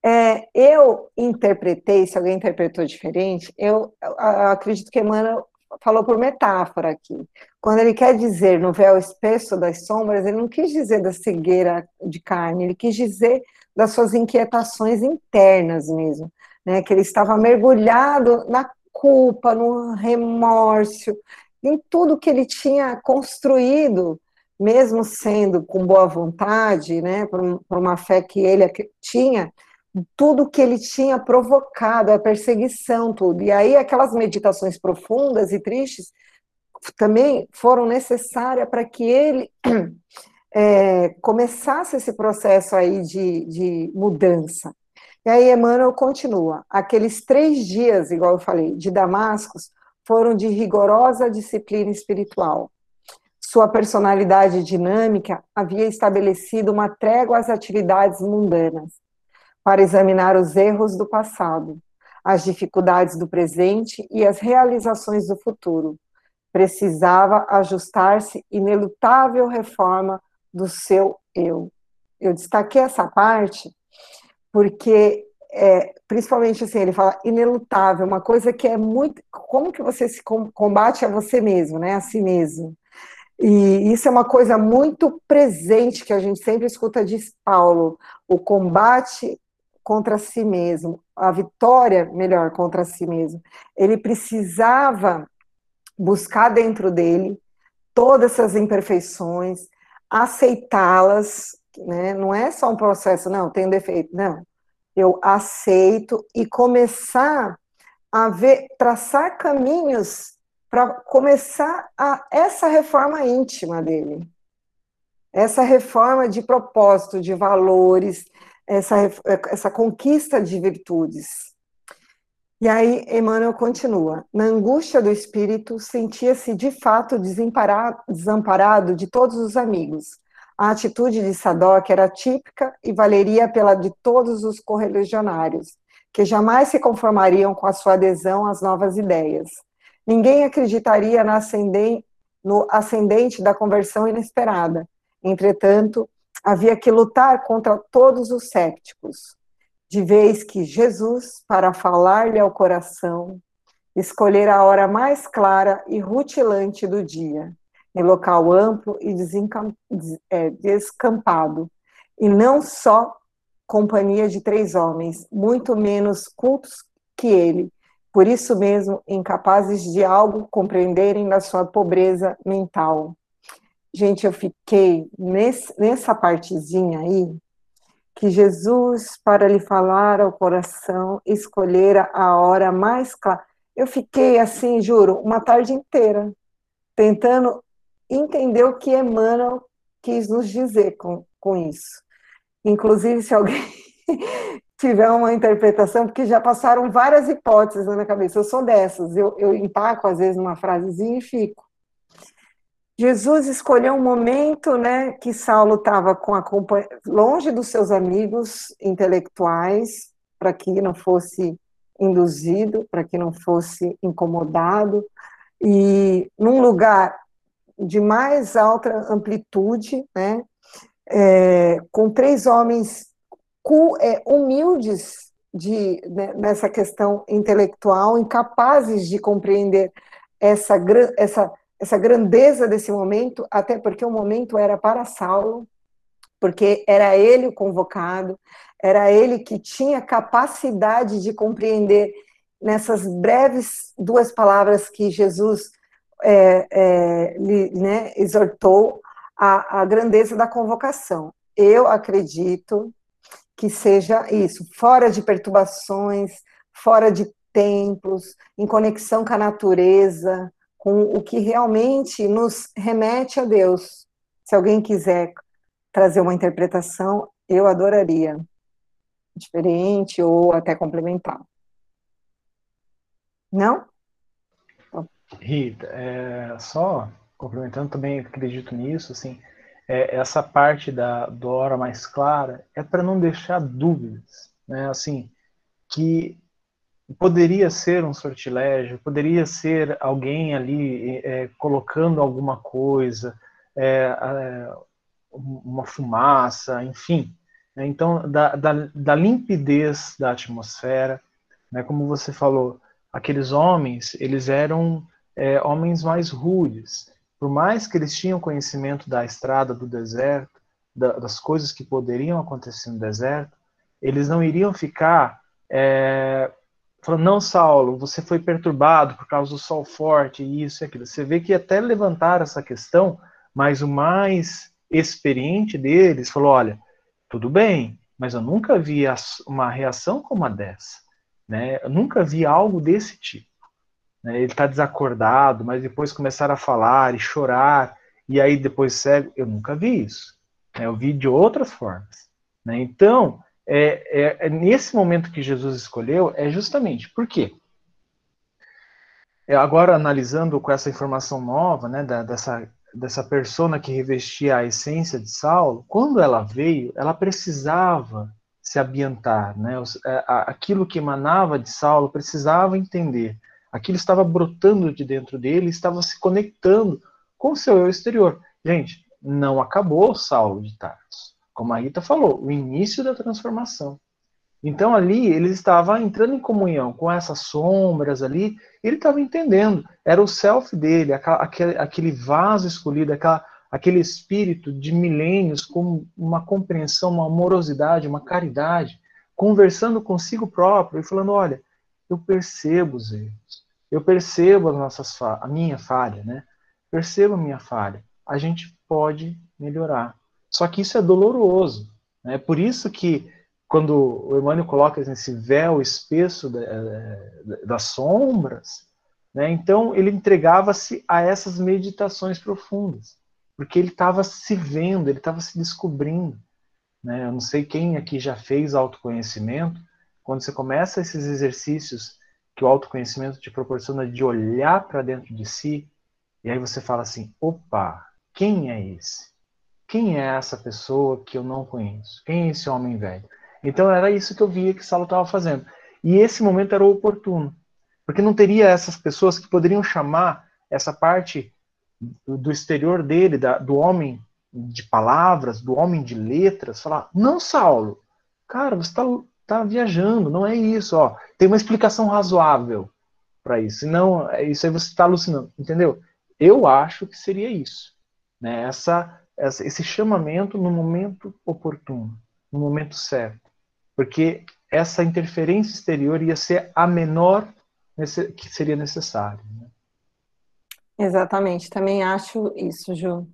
A: é, eu interpretei, se alguém interpretou diferente, eu, eu, eu acredito que Emmanuel falou por metáfora aqui. Quando ele quer dizer no véu espesso das sombras, ele não quis dizer da cegueira de carne, ele quis dizer das suas inquietações internas mesmo, né? Que ele estava mergulhado na culpa, no remorso, em tudo que ele tinha construído, mesmo sendo com boa vontade, né? Por, por uma fé que ele tinha, tudo que ele tinha provocado, a perseguição, tudo. E aí aquelas meditações profundas e tristes também foram necessárias para que ele é, começasse esse processo aí de, de mudança. E aí Emmanuel continua: aqueles três dias, igual eu falei, de Damascus, foram de rigorosa disciplina espiritual. Sua personalidade dinâmica havia estabelecido uma trégua às atividades mundanas, para examinar os erros do passado, as dificuldades do presente e as realizações do futuro. Precisava ajustar-se inelutável reforma do seu eu. Eu destaquei essa parte porque é, principalmente assim, ele fala inelutável, uma coisa que é muito, como que você se combate a você mesmo, né, a si mesmo. E isso é uma coisa muito presente que a gente sempre escuta de Paulo, o combate contra si mesmo, a vitória, melhor, contra si mesmo. Ele precisava buscar dentro dele todas essas imperfeições, aceitá-las, né? Não é só um processo, não, um defeito, não eu aceito e começar a ver, traçar caminhos para começar a, essa reforma íntima dele. Essa reforma de propósito, de valores, essa, essa conquista de virtudes. E aí Emmanuel continua: na angústia do espírito, sentia-se de fato desamparado de todos os amigos, a atitude de Sadoc era típica e valeria pela de todos os correligionários, que jamais se conformariam com a sua adesão às novas ideias. Ninguém acreditaria no ascendente da conversão inesperada. Entretanto, havia que lutar contra todos os cépticos, de vez que Jesus, para falar-lhe ao coração, escolhera a hora mais clara e rutilante do dia em local amplo e é, descampado, e não só companhia de três homens, muito menos cultos que ele, por isso mesmo incapazes de algo compreenderem da sua pobreza mental. Gente, eu fiquei nesse, nessa partezinha aí, que Jesus, para lhe falar ao coração, escolhera a hora mais clara. Eu fiquei assim, juro, uma tarde inteira, tentando entender o que Emmanuel quis nos dizer com, com isso. Inclusive, se alguém tiver uma interpretação, porque já passaram várias hipóteses na minha cabeça, eu sou dessas, eu, eu empaco às vezes numa frasezinha e fico. Jesus escolheu um momento né, que Saulo estava com a longe dos seus amigos intelectuais, para que não fosse induzido, para que não fosse incomodado, e num lugar de mais alta amplitude, né? É, com três homens é, humildes de, né, nessa questão intelectual, incapazes de compreender essa, essa, essa grandeza desse momento, até porque o momento era para Saulo, porque era ele o convocado, era ele que tinha capacidade de compreender nessas breves duas palavras que Jesus é, é, né, exortou a, a grandeza da convocação. Eu acredito que seja isso, fora de perturbações, fora de templos, em conexão com a natureza, com o que realmente nos remete a Deus. Se alguém quiser trazer uma interpretação, eu adoraria. Diferente ou até complementar. Não?
B: Rita, é, só complementando também, acredito nisso, assim, é, essa parte da, do hora mais clara é para não deixar dúvidas, né, assim, que poderia ser um sortilégio, poderia ser alguém ali é, colocando alguma coisa, é, uma fumaça, enfim. Né, então, da, da, da limpidez da atmosfera, né, como você falou, aqueles homens, eles eram é, homens mais rudes. Por mais que eles tinham conhecimento da estrada do deserto, da, das coisas que poderiam acontecer no deserto, eles não iriam ficar é, falando, não, Saulo, você foi perturbado por causa do sol forte, isso e aquilo. Você vê que até levantaram essa questão, mas o mais experiente deles falou: olha, tudo bem, mas eu nunca vi uma reação como a dessa. Né? Eu nunca vi algo desse tipo né? ele está desacordado, mas depois começaram a falar e chorar, e aí depois cego. Eu nunca vi isso. Né? Eu vi de outras formas. Né? Então, é, é, é, nesse momento que Jesus escolheu, é justamente por quê? É, agora, analisando com essa informação nova, né, da, dessa, dessa persona que revestia a essência de Saulo, quando ela veio, ela precisava se ambientar, né? É, aquilo que emanava de Saulo precisava entender. Aquilo estava brotando de dentro dele, estava se conectando com o seu eu exterior. Gente, não acabou Saulo de Tarso. Como a Rita falou, o início da transformação. Então ali ele estava entrando em comunhão com essas sombras ali, ele estava entendendo, era o self dele, aquele, aquele vaso escolhido, aquela, aquele espírito de milênios com uma compreensão, uma amorosidade, uma caridade, conversando consigo próprio e falando, olha, eu percebo os erros, eu percebo as nossas a minha falha, né? Percebo a minha falha. A gente pode melhorar. Só que isso é doloroso, né? Por isso que quando o Emmanuel coloca esse véu espesso eh, das sombras, né, então ele entregava-se a essas meditações profundas, porque ele estava se vendo, ele estava se descobrindo. Né? Eu não sei quem aqui já fez autoconhecimento, quando você começa esses exercícios que o autoconhecimento te proporciona de olhar para dentro de si, e aí você fala assim: opa, quem é esse? Quem é essa pessoa que eu não conheço? Quem é esse homem velho? Então era isso que eu via que Saulo estava fazendo. E esse momento era oportuno, porque não teria essas pessoas que poderiam chamar essa parte do exterior dele, da, do homem de palavras, do homem de letras, falar: não, Saulo, cara, você está tá viajando, não é isso, ó. Tem uma explicação razoável para isso. Não, é isso aí você está alucinando, entendeu? Eu acho que seria isso, né? Essa, esse chamamento no momento oportuno, no momento certo porque essa interferência exterior ia ser a menor que seria necessária. Né?
A: Exatamente, também acho isso, Ju.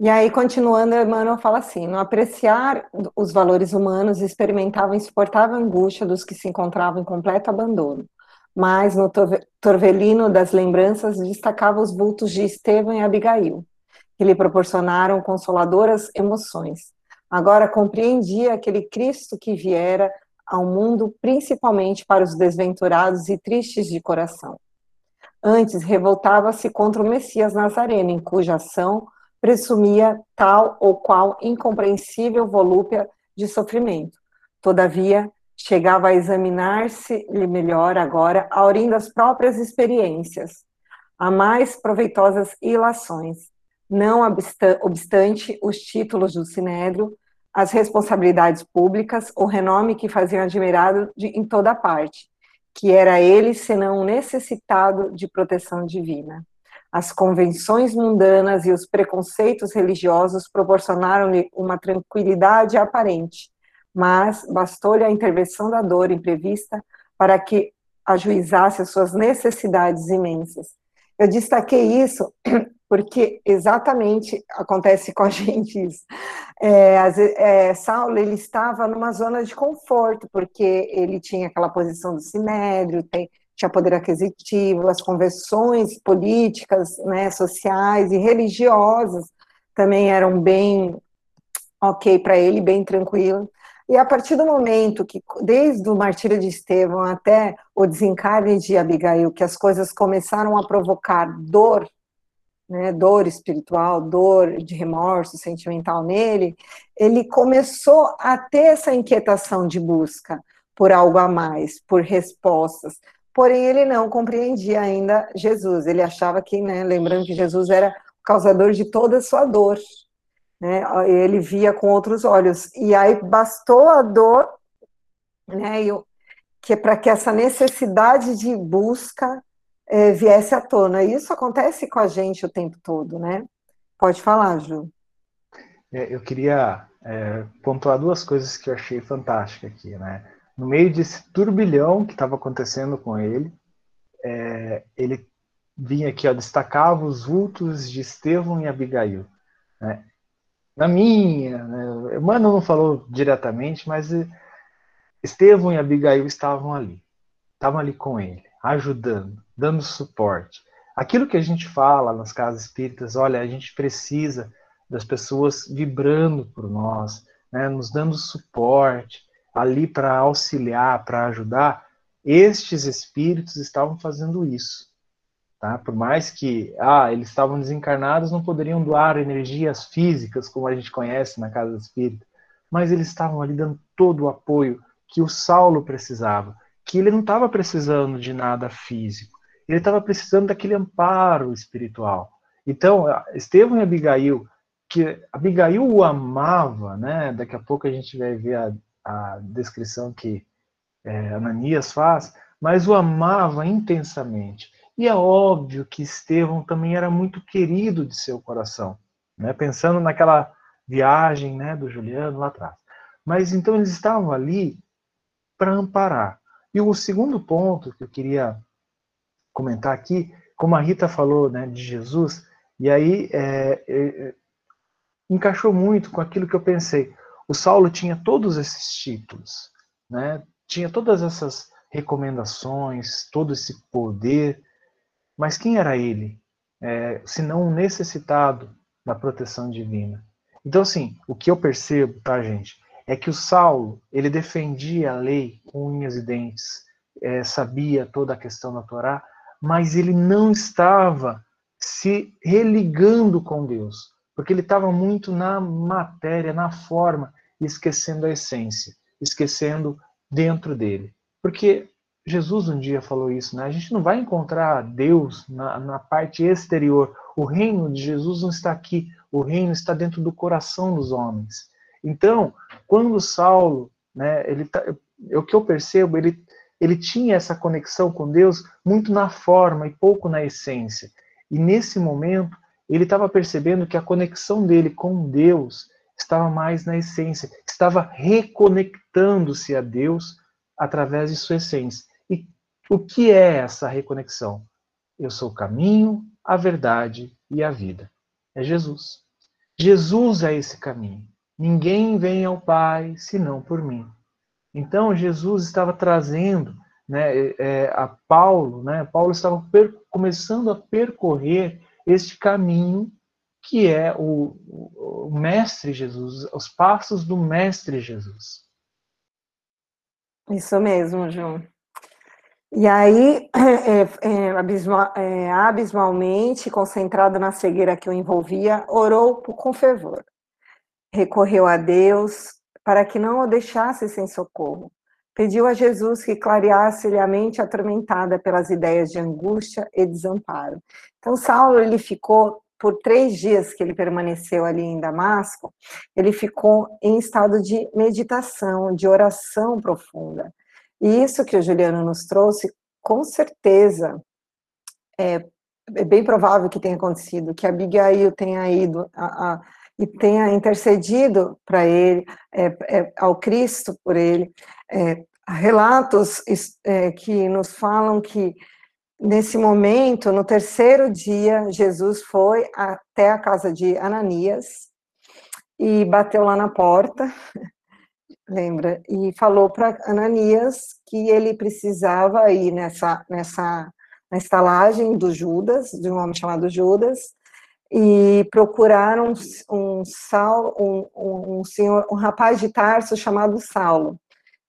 A: E aí, continuando, Emmanuel fala assim: no apreciar os valores humanos, experimentava insuportável angústia dos que se encontravam em completo abandono. Mas no torvelino das lembranças destacava os vultos de Estevão e Abigail, que lhe proporcionaram consoladoras emoções. Agora compreendia aquele Cristo que viera ao mundo principalmente para os desventurados e tristes de coração. Antes, revoltava-se contra o Messias Nazareno, em cuja ação presumia tal ou qual incompreensível volúpia de sofrimento. Todavia, chegava a examinar-se-lhe melhor agora, aurindo das próprias experiências, a mais proveitosas ilações, não obstante os títulos do Sinédrio, as responsabilidades públicas, o renome que faziam admirado de, em toda parte, que era ele senão necessitado de proteção divina. As convenções mundanas e os preconceitos religiosos proporcionaram-lhe uma tranquilidade aparente, mas bastou-lhe a intervenção da dor imprevista para que ajuizasse as suas necessidades imensas. Eu destaquei isso porque exatamente acontece com a gente isso. É, é, Saulo ele estava numa zona de conforto, porque ele tinha aquela posição do sinédrio, tem, tinha poder aquisitivo, as conversões políticas, né, sociais e religiosas também eram bem ok para ele, bem tranquilo. E a partir do momento que, desde o martírio de Estevão até o desencarne de Abigail, que as coisas começaram a provocar dor né, dor espiritual, dor de remorso sentimental nele, ele começou a ter essa inquietação de busca por algo a mais, por respostas. Porém, ele não compreendia ainda Jesus. Ele achava que, né, lembrando que Jesus era o causador de toda a sua dor. Né, ele via com outros olhos. E aí bastou a dor, né, que é para que essa necessidade de busca é, viesse à tona. Isso acontece com a gente o tempo todo, né? Pode falar, Ju.
B: É, eu queria é, pontuar duas coisas que eu achei fantásticas aqui, né? No meio desse turbilhão que estava acontecendo com ele, é, ele vinha aqui, ó, destacava os vultos de Estevão e Abigail. Né? Na minha, né, Mano não falou diretamente, mas Estevão e Abigail estavam ali, estavam ali com ele ajudando, dando suporte. Aquilo que a gente fala nas casas espíritas, olha, a gente precisa das pessoas vibrando por nós, né, nos dando suporte, ali para auxiliar, para ajudar, estes espíritos estavam fazendo isso. Tá? Por mais que ah, eles estavam desencarnados, não poderiam doar energias físicas, como a gente conhece na casa espírita, mas eles estavam ali dando todo o apoio que o Saulo precisava, que ele não estava precisando de nada físico, ele estava precisando daquele amparo espiritual. Então, Estevão e Abigail, que Abigail o amava, né? Daqui a pouco a gente vai ver a, a descrição que é, Ananias faz, mas o amava intensamente. E é óbvio que Estevão também era muito querido de seu coração, né? pensando naquela viagem né, do Juliano lá atrás. Mas então eles estavam ali para amparar. E o segundo ponto que eu queria comentar aqui, como a Rita falou né, de Jesus, e aí é, é, encaixou muito com aquilo que eu pensei. O Saulo tinha todos esses títulos, né? tinha todas essas recomendações, todo esse poder, mas quem era ele? É, se não necessitado da proteção divina. Então, assim, o que eu percebo, tá, gente, é que o Saulo, ele defendia a lei com unhas e dentes, é, sabia toda a questão da Torá, mas ele não estava se religando com Deus, porque ele estava muito na matéria, na forma, esquecendo a essência, esquecendo dentro dele. Porque Jesus um dia falou isso, né? A gente não vai encontrar Deus na, na parte exterior. O reino de Jesus não está aqui. O reino está dentro do coração dos homens. Então, quando Saulo, né? Ele tá, é o que eu percebo, ele ele tinha essa conexão com Deus muito na forma e pouco na essência. E nesse momento, ele estava percebendo que a conexão dele com Deus estava mais na essência, estava reconectando-se a Deus através de sua essência. O que é essa reconexão? Eu sou o caminho, a verdade e a vida. É Jesus. Jesus é esse caminho. Ninguém vem ao Pai senão por mim. Então Jesus estava trazendo, né, é, a Paulo, né? Paulo estava começando a percorrer este caminho que é o, o Mestre Jesus, os passos do Mestre Jesus.
A: Isso mesmo, João. E aí, é, é, abismal, é, abismalmente, concentrado na cegueira que o envolvia, orou com fervor. Recorreu a Deus para que não o deixasse sem socorro. Pediu a Jesus que clareasse-lhe a mente atormentada pelas ideias de angústia e desamparo. Então, Saulo, ele ficou, por três dias que ele permaneceu ali em Damasco, ele ficou em estado de meditação, de oração profunda. E isso que o Juliano nos trouxe, com certeza, é, é bem provável que tenha acontecido, que Abigail tenha ido a, a, e tenha intercedido para ele, é, é, ao Cristo por ele. É, relatos é, que nos falam que nesse momento, no terceiro dia, Jesus foi até a casa de Ananias e bateu lá na porta lembra? E falou para Ananias que ele precisava ir nessa, nessa na estalagem do Judas, de um homem chamado Judas, e procurar um, um, Saulo, um, um, senhor, um rapaz de Tarso chamado Saulo.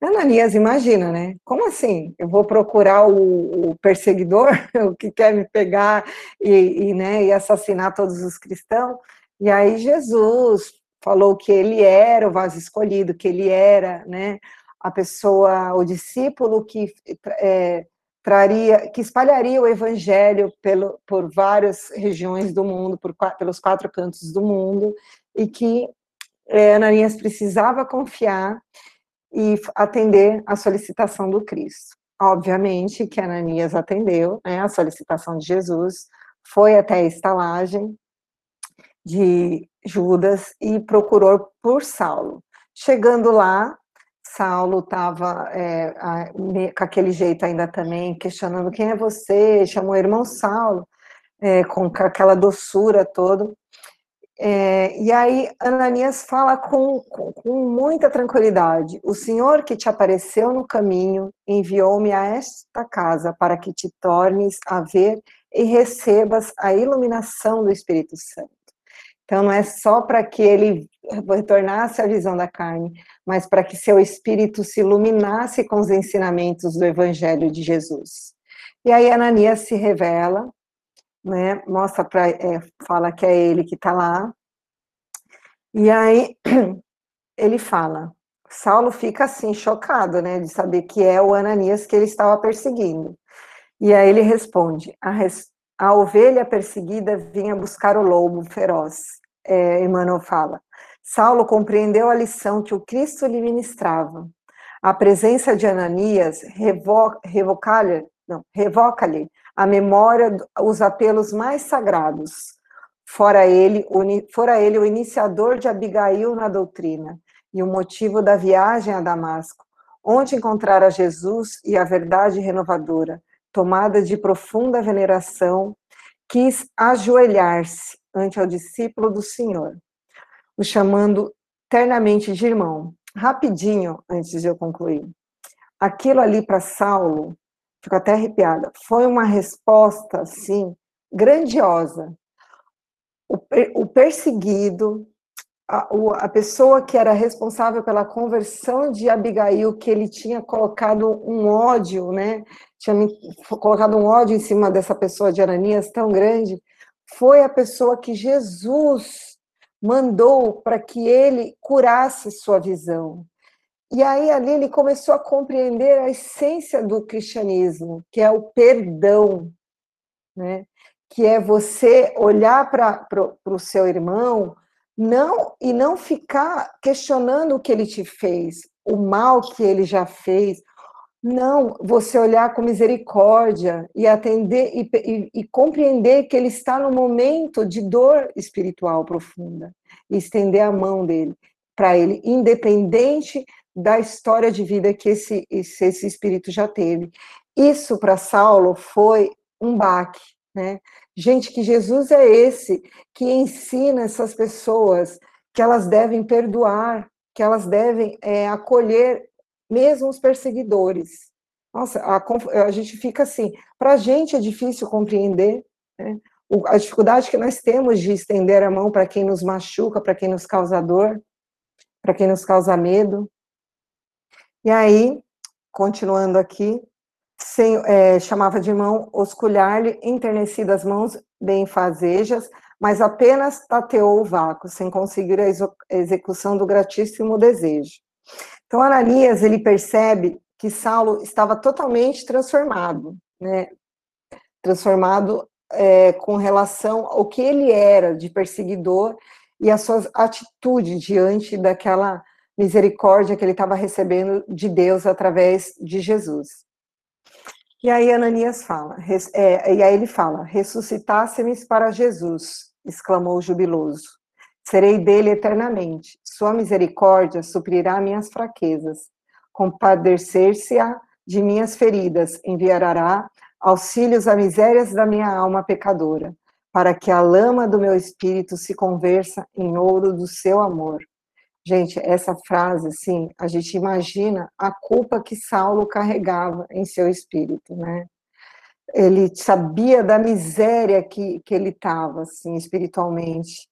A: Ananias, imagina, né? Como assim? Eu vou procurar o, o perseguidor, o que quer me pegar e, e, né, e assassinar todos os cristãos? E aí Jesus falou que ele era o vaso escolhido, que ele era, né, a pessoa, o discípulo que é, traria, que espalharia o evangelho pelo, por várias regiões do mundo, por, pelos quatro cantos do mundo, e que é, Ananias precisava confiar e atender a solicitação do Cristo. Obviamente que Ananias atendeu né, a solicitação de Jesus, foi até a estalagem de Judas e procurou por Saulo. Chegando lá, Saulo estava é, com aquele jeito ainda também, questionando quem é você, chamou o irmão Saulo, é, com aquela doçura toda. É, e aí Ananias fala com, com, com, muita tranquilidade: O Senhor que te apareceu no caminho enviou-me a esta casa para que te tornes a ver e recebas a iluminação do Espírito Santo. Então, não é só para que ele retornasse à visão da carne, mas para que seu espírito se iluminasse com os ensinamentos do Evangelho de Jesus. E aí Ananias se revela, né, mostra para, é, fala que é ele que está lá, e aí ele fala, Saulo fica assim, chocado, né, de saber que é o Ananias que ele estava perseguindo. E aí ele responde, a, res, a ovelha perseguida vinha buscar o lobo feroz. É, Emmanuel fala, Saulo compreendeu a lição que o Cristo lhe ministrava. A presença de Ananias revoca-lhe revoca a memória, os apelos mais sagrados. Fora ele, fora ele o iniciador de Abigail na doutrina e o motivo da viagem a Damasco, onde encontrara Jesus e a verdade renovadora, tomada de profunda veneração, quis ajoelhar-se ante o discípulo do Senhor o chamando ternamente de irmão. Rapidinho, antes de eu concluir. Aquilo ali para Saulo, fico até arrepiada, foi uma resposta, assim, grandiosa. O, o perseguido, a, a, pessoa que era responsável pela conversão de Abigail, que ele tinha colocado um ódio, né? Tinha colocado um ódio em cima dessa pessoa de Ananias tão grande, foi a pessoa que Jesus mandou para que ele curasse sua visão. E aí ali ele começou a compreender a essência do cristianismo, que é o perdão, né? Que é você olhar para o seu irmão não e não ficar questionando o que ele te fez, o mal que ele já fez, não, você olhar com misericórdia e atender e, e, e, compreender que ele está no momento de dor espiritual profunda e estender a mão dele para ele, independente da história de vida que esse, esse, esse espírito já teve. Isso para Saulo foi um baque, né? Gente, que Jesus é esse que ensina essas pessoas que elas devem perdoar, que elas devem é, acolher mesmo os perseguidores. Nossa, a, a gente fica assim, para a gente é difícil compreender né? a dificuldade que nós temos de estender a mão para quem nos machuca, para quem nos causa dor, para quem nos causa medo. E aí, continuando aqui, sem, é, chamava de mão osculhar-lhe, enternecidas mãos bem fazejas, mas apenas tateou o vácuo, sem conseguir a execução do gratíssimo desejo. Então, Ananias, ele percebe que Saulo estava totalmente transformado, né? Transformado é, com relação ao que ele era de perseguidor e a sua atitude diante daquela misericórdia que ele estava recebendo de Deus através de Jesus. E aí Ananias fala, é, e aí ele fala, ressuscitasse-me para Jesus, exclamou jubiloso. Serei dele eternamente. Sua misericórdia suprirá minhas fraquezas. Compadecer-se-á de minhas feridas, enviará auxílios a misérias da minha alma pecadora, para que a lama do meu espírito se conversa em ouro do seu amor. Gente, essa frase, assim, a gente imagina a culpa que Saulo carregava em seu espírito, né? Ele sabia da miséria que, que ele estava, assim, espiritualmente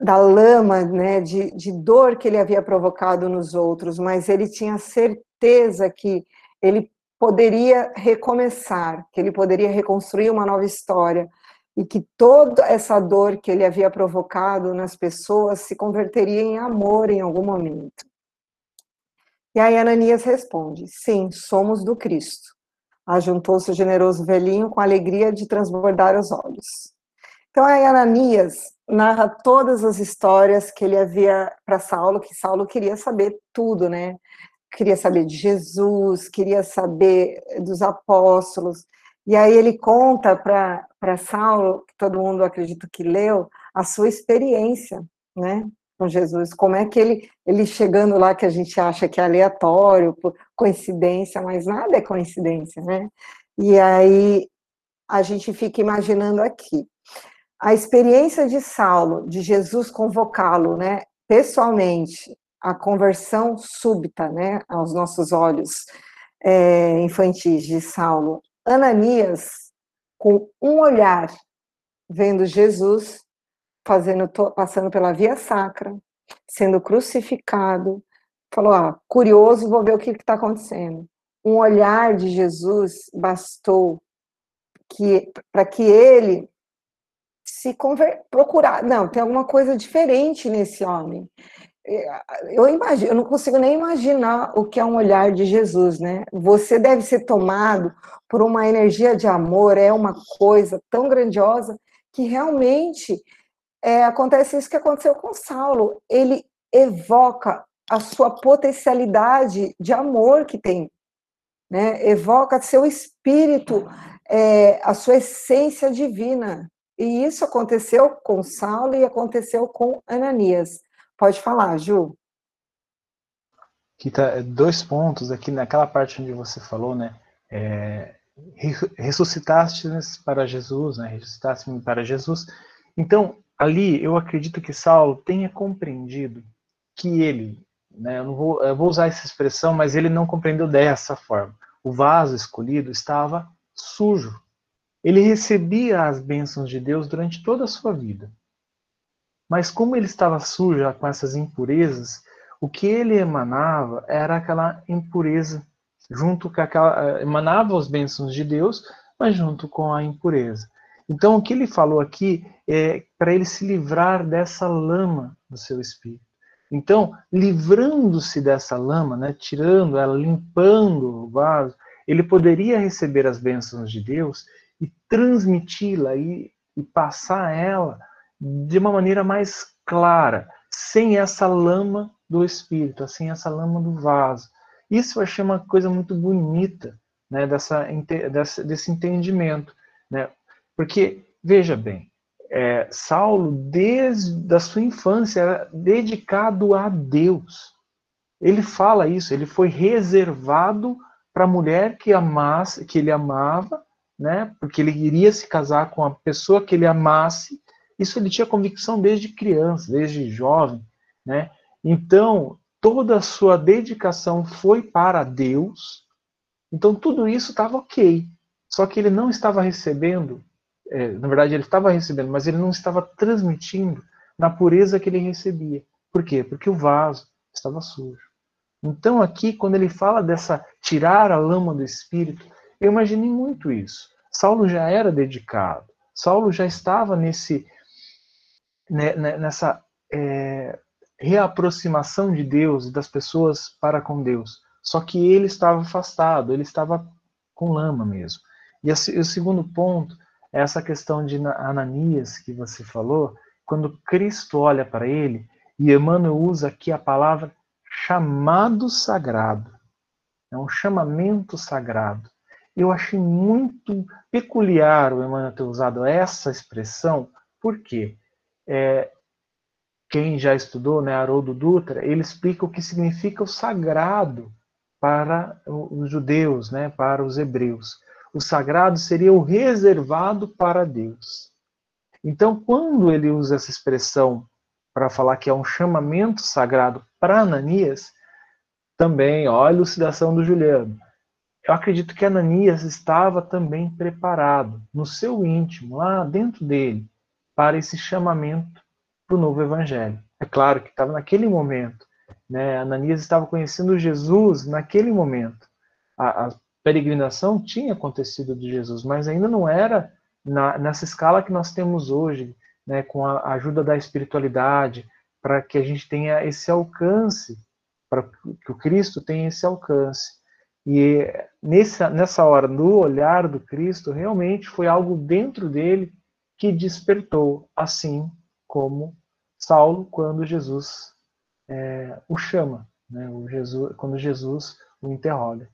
A: da lama, né, de, de dor que ele havia provocado nos outros, mas ele tinha certeza que ele poderia recomeçar, que ele poderia reconstruir uma nova história e que toda essa dor que ele havia provocado nas pessoas se converteria em amor em algum momento. E aí Ananias responde: Sim, somos do Cristo. Ajuntou-se o generoso velhinho com alegria de transbordar os olhos. Então aí Ananias narra todas as histórias que ele havia para Saulo, que Saulo queria saber tudo, né? Queria saber de Jesus, queria saber dos apóstolos. E aí ele conta para Saulo, que todo mundo acredita que leu, a sua experiência, né? Com Jesus, como é que ele, ele chegando lá, que a gente acha que é aleatório, coincidência, mas nada é coincidência, né? E aí a gente fica imaginando aqui, a experiência de Saulo, de Jesus convocá-lo, né, pessoalmente, a conversão súbita, né, aos nossos olhos é, infantis de Saulo, Ananias, com um olhar, vendo Jesus, fazendo, passando pela via sacra, sendo crucificado, falou: ah, curioso, vou ver o que está acontecendo. Um olhar de Jesus bastou que para que ele se conver, procurar. Não, tem alguma coisa diferente nesse homem. É, eu imagino, eu não consigo nem imaginar o que é um olhar de Jesus, né? Você deve ser tomado por uma energia de amor, é uma coisa tão grandiosa que realmente é, acontece isso que aconteceu com Saulo. Ele evoca a sua potencialidade de amor que tem, né? Evoca seu espírito, é, a sua essência divina. E isso aconteceu com Saulo e aconteceu com Ananias. Pode falar, Ju.
B: Tá dois pontos aqui naquela parte onde você falou, né? É, ressuscitaste para Jesus, né? Ressuscitaste para Jesus. Então, ali eu acredito que Saulo tenha compreendido que ele, né, eu não vou, eu vou usar essa expressão, mas ele não compreendeu dessa forma. O vaso escolhido estava sujo. Ele recebia as bênçãos de Deus durante toda a sua vida. Mas como ele estava sujo com essas impurezas, o que ele emanava era aquela impureza, junto com aquela. emanava as bênçãos de Deus, mas junto com a impureza. Então, o que ele falou aqui é para ele se livrar dessa lama do seu espírito. Então, livrando-se dessa lama, né, tirando ela, limpando o vaso, ele poderia receber as bênçãos de Deus e transmiti-la e, e passar ela de uma maneira mais clara, sem essa lama do espírito, sem essa lama do vaso. Isso eu achei uma coisa muito bonita, né, dessa, desse entendimento. Né? Porque, veja bem, é, Saulo, desde a sua infância, era dedicado a Deus. Ele fala isso, ele foi reservado para a mulher que, amasse, que ele amava, né? porque ele iria se casar com a pessoa que ele amasse. Isso ele tinha convicção desde criança, desde jovem. Né? Então, toda a sua dedicação foi para Deus. Então, tudo isso estava ok. Só que ele não estava recebendo é, na verdade ele estava recebendo, mas ele não estava transmitindo na pureza que ele recebia. Por quê? Porque o vaso estava sujo. Então aqui, quando ele fala dessa tirar a lama do espírito, eu imaginei muito isso. Saulo já era dedicado. Saulo já estava nesse né, né, nessa é, reaproximação de Deus e das pessoas para com Deus. Só que ele estava afastado, ele estava com lama mesmo. E o segundo ponto essa questão de Ananias que você falou, quando Cristo olha para ele, e Emmanuel usa aqui a palavra chamado sagrado. É um chamamento sagrado. Eu achei muito peculiar o Emmanuel ter usado essa expressão, porque é, quem já estudou, né, Haroldo Dutra, ele explica o que significa o sagrado para os judeus, né, para os hebreus o sagrado seria o reservado para Deus. Então, quando ele usa essa expressão para falar que é um chamamento sagrado para Ananias, também, ó, a elucidação do Juliano. Eu acredito que Ananias estava também preparado no seu íntimo, lá dentro dele, para esse chamamento para o novo evangelho. É claro que estava naquele momento, né? Ananias estava conhecendo Jesus naquele momento. A, a peregrinação tinha acontecido de Jesus, mas ainda não era na, nessa escala que nós temos hoje, né, com a ajuda da espiritualidade, para que a gente tenha esse alcance, para que o Cristo tenha esse alcance. E nessa, nessa hora, no olhar do Cristo, realmente foi algo dentro dele que despertou, assim como Saulo, quando Jesus é, o chama, né, o Jesus, quando Jesus o interroga.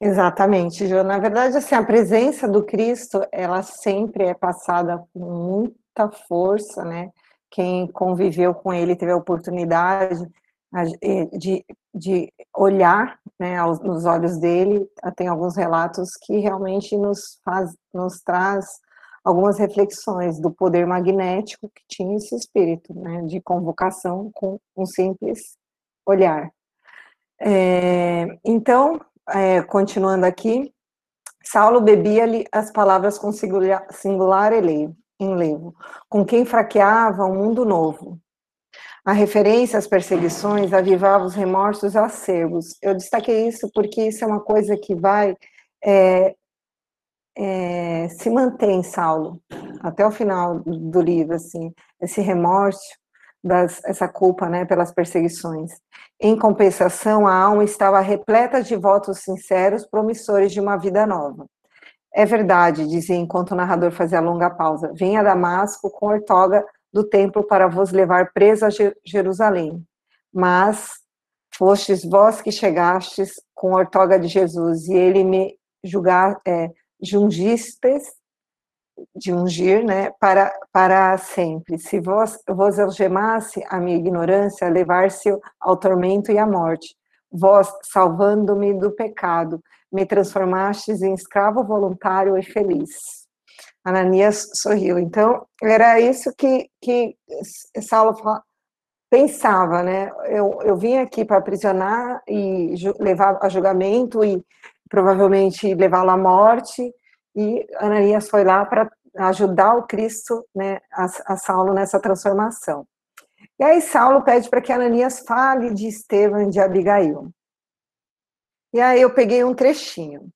A: Exatamente, Jô. Na verdade, assim, a presença do Cristo, ela sempre é passada com muita força, né? Quem conviveu com ele teve a oportunidade de, de olhar né, nos olhos dele. Tem alguns relatos que realmente nos, faz, nos traz algumas reflexões do poder magnético que tinha esse espírito, né, de convocação com um simples olhar. É, então, é, continuando aqui, Saulo bebia-lhe as palavras com singular, singular enlevo, com quem fraqueava um mundo novo. A referência às perseguições avivava os remorsos acerbos. Eu destaquei isso porque isso é uma coisa que vai é, é, se mantém em Saulo até o final do livro, assim, esse remorso, das, essa culpa, né, pelas perseguições. Em compensação, a alma estava repleta de votos sinceros, promissores de uma vida nova. É verdade, dizia enquanto o narrador fazia longa pausa. Vim a Damasco com ortoga do templo para vos levar preso a Jerusalém. Mas fostes vós que chegastes com ortoga de Jesus, e ele me julgar, é, jungistes, de ungir, né, para, para sempre. Se vos, vos algemasse a minha ignorância, levar-se ao tormento e à morte. Vós, salvando-me do pecado, me transformastes em escravo voluntário e feliz. Ananias sorriu. Então, era isso que, que Saulo pensava, né? Eu, eu vim aqui para aprisionar e levar a julgamento e provavelmente levá-lo à morte, e Ananias foi lá para ajudar o Cristo, né, a, a Saulo nessa transformação. E aí Saulo pede para que Ananias fale de Estevão de Abigail. E aí eu peguei um trechinho.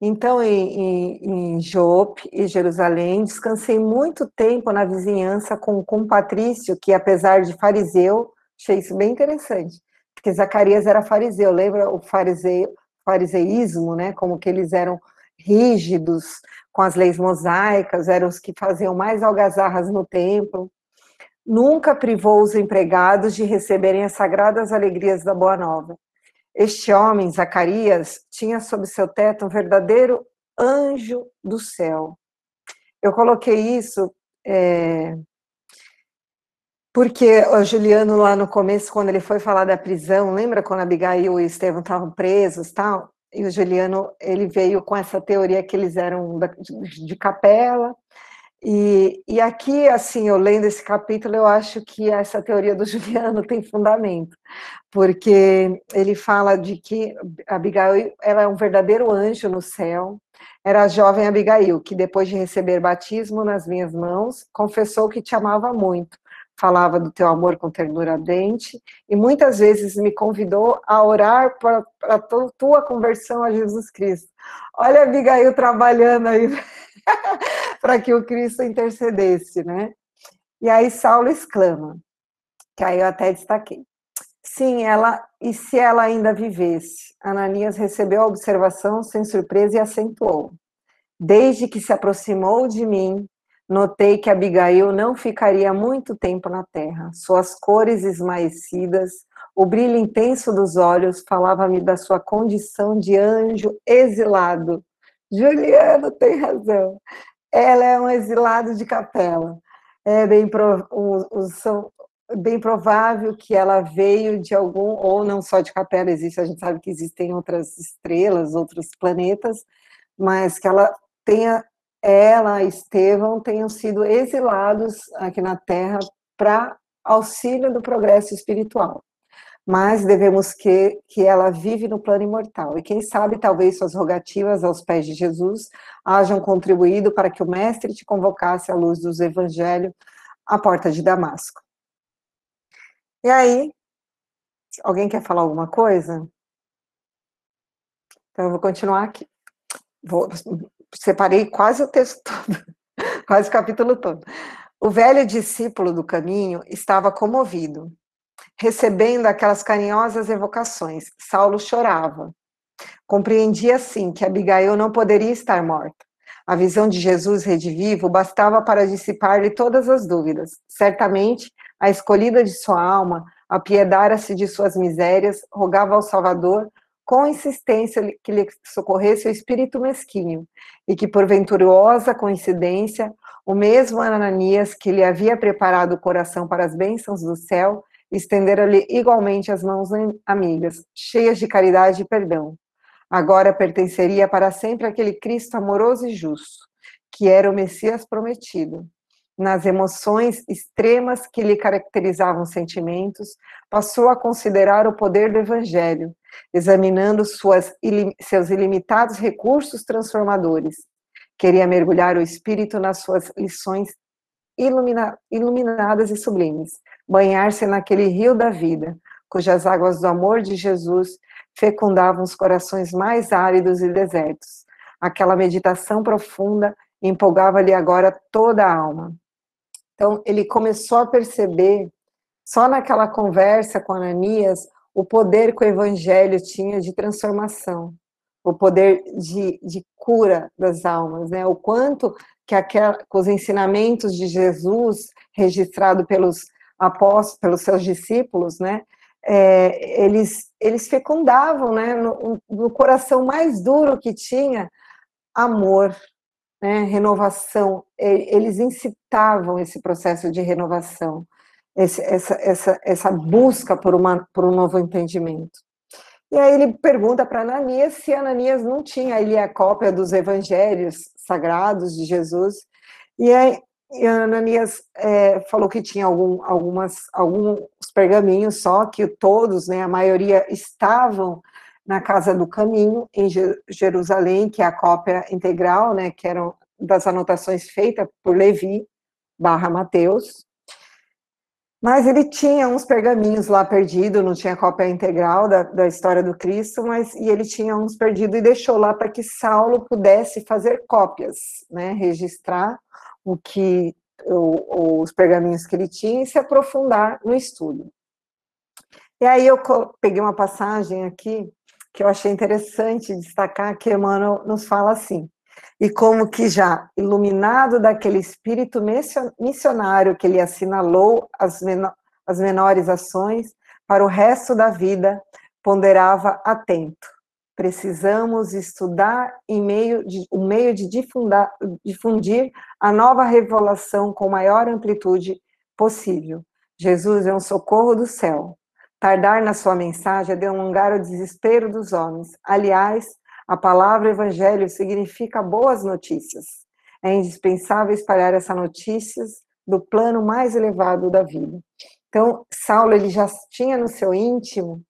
A: Então, em, em, em Jope e Jerusalém, descansei muito tempo na vizinhança com, com Patrício, que apesar de fariseu, achei isso bem interessante, porque Zacarias era fariseu, lembra o fariseu, fariseísmo, né, como que eles eram rígidos com as leis mosaicas, eram os que faziam mais algazarras no templo. Nunca privou os empregados de receberem as sagradas alegrias da Boa Nova. Este homem, Zacarias, tinha sob seu teto um verdadeiro anjo do céu. Eu coloquei isso é, porque o Juliano, lá no começo, quando ele foi falar da prisão, lembra quando Abigail e Estevão estavam presos tal? E o Juliano, ele veio com essa teoria que eles eram de capela, e, e aqui, assim, eu lendo esse capítulo, eu acho que essa teoria do Juliano tem fundamento, porque ele fala de que Abigail ela é um verdadeiro anjo no céu, era a jovem Abigail, que depois de receber batismo nas minhas mãos, confessou que te amava muito, falava do teu amor com ternura ardente, e muitas vezes me convidou a orar para a tua conversão a Jesus Cristo. Olha Abigail trabalhando aí para que o Cristo intercedesse, né? E aí Saulo exclama, que aí eu até destaquei. Sim, ela, e se ela ainda vivesse? Ananias recebeu a observação sem surpresa e acentuou. Desde que se aproximou de mim, notei que Abigail não ficaria muito tempo na terra. Suas cores esmaecidas, o brilho intenso dos olhos falava-me da sua condição de anjo exilado. Juliano tem razão. Ela é um exilado de capela. É bem, pro, são, bem provável que ela veio de algum, ou não só de capela, existe, a gente sabe que existem outras estrelas, outros planetas, mas que ela tenha, ela, Estevão, tenham sido exilados aqui na Terra para auxílio do progresso espiritual mas devemos que, que ela vive no plano imortal. E quem sabe, talvez suas rogativas aos pés de Jesus hajam contribuído para que o Mestre te convocasse à luz dos evangelhos à porta de Damasco. E aí, alguém quer falar alguma coisa? Então eu vou continuar aqui. Vou, separei quase o texto todo, quase o capítulo todo. O velho discípulo do caminho estava comovido recebendo aquelas carinhosas evocações. Saulo chorava. Compreendia, sim, que Abigail não poderia estar morta. A visão de Jesus redivivo bastava para dissipar-lhe todas as dúvidas. Certamente, a escolhida de sua alma, apiedara-se de suas misérias, rogava ao Salvador com insistência que lhe socorresse o espírito mesquinho, e que, por venturosa coincidência, o mesmo Ananias que lhe havia preparado o coração para as bênçãos do céu, estendera-lhe igualmente as mãos amigas, cheias de caridade e perdão. Agora pertenceria para sempre àquele Cristo amoroso e justo, que era o Messias prometido. Nas emoções extremas que lhe caracterizavam os sentimentos, passou a considerar o poder do Evangelho, examinando suas, seus ilimitados recursos transformadores, Queria mergulhar o espírito nas suas lições ilumina, iluminadas e sublimes, banhar-se naquele rio da vida, cujas águas do amor de Jesus fecundavam os corações mais áridos e desertos. Aquela meditação profunda empolgava-lhe agora toda a alma. Então, ele começou a perceber, só naquela conversa com Ananias, o poder que o evangelho tinha de transformação, o poder de, de cura das almas, né? O quanto que aquela, os ensinamentos de Jesus, registrado pelos apóstolos, pelos seus discípulos, né? É, eles, eles fecundavam, né? No, no coração mais duro que tinha, amor, né, renovação, eles incitavam esse processo de renovação, esse, essa, essa, essa busca por, uma, por um novo entendimento. E aí ele pergunta para Ananias se Ananias não tinha ali a cópia dos evangelhos sagrados de Jesus, e aí e Ananias é, falou que tinha algum, algumas, alguns pergaminhos só, que todos, né, a maioria estavam na Casa do Caminho, em Jerusalém, que é a cópia integral, né, que eram das anotações feitas por Levi, barra Mateus, mas ele tinha uns pergaminhos lá perdidos, não tinha cópia integral da, da história do Cristo, mas e ele tinha uns perdidos e deixou lá para que Saulo pudesse fazer cópias, né, registrar o que o, os pergaminhos que ele tinha e se aprofundar no estudo. E aí eu peguei uma passagem aqui que eu achei interessante destacar que Emmanuel nos fala assim, e como que já iluminado daquele espírito missionário que ele assinalou as, menor, as menores ações, para o resto da vida, ponderava atento. Precisamos estudar em meio de, o meio de difundar, difundir a nova revelação com maior amplitude possível. Jesus é um socorro do céu, Tardar na sua mensagem é delongar o desespero dos homens. Aliás, a palavra evangelho significa boas notícias. É indispensável espalhar essas notícias do plano mais elevado da vida. Então, Saulo ele já tinha no seu íntimo,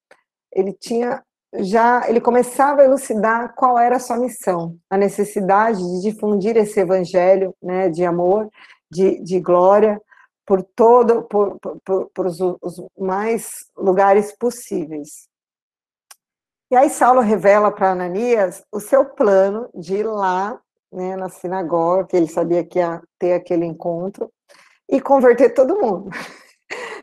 A: ele tinha já ele começava a elucidar qual era a sua missão, a necessidade de difundir esse evangelho, né, de amor, de, de glória, por todo, por, por, por os, os, mais lugares possíveis. E aí Saulo revela para Ananias o seu plano de ir lá, né, na sinagoga, que ele sabia que ia ter aquele encontro, e converter todo mundo.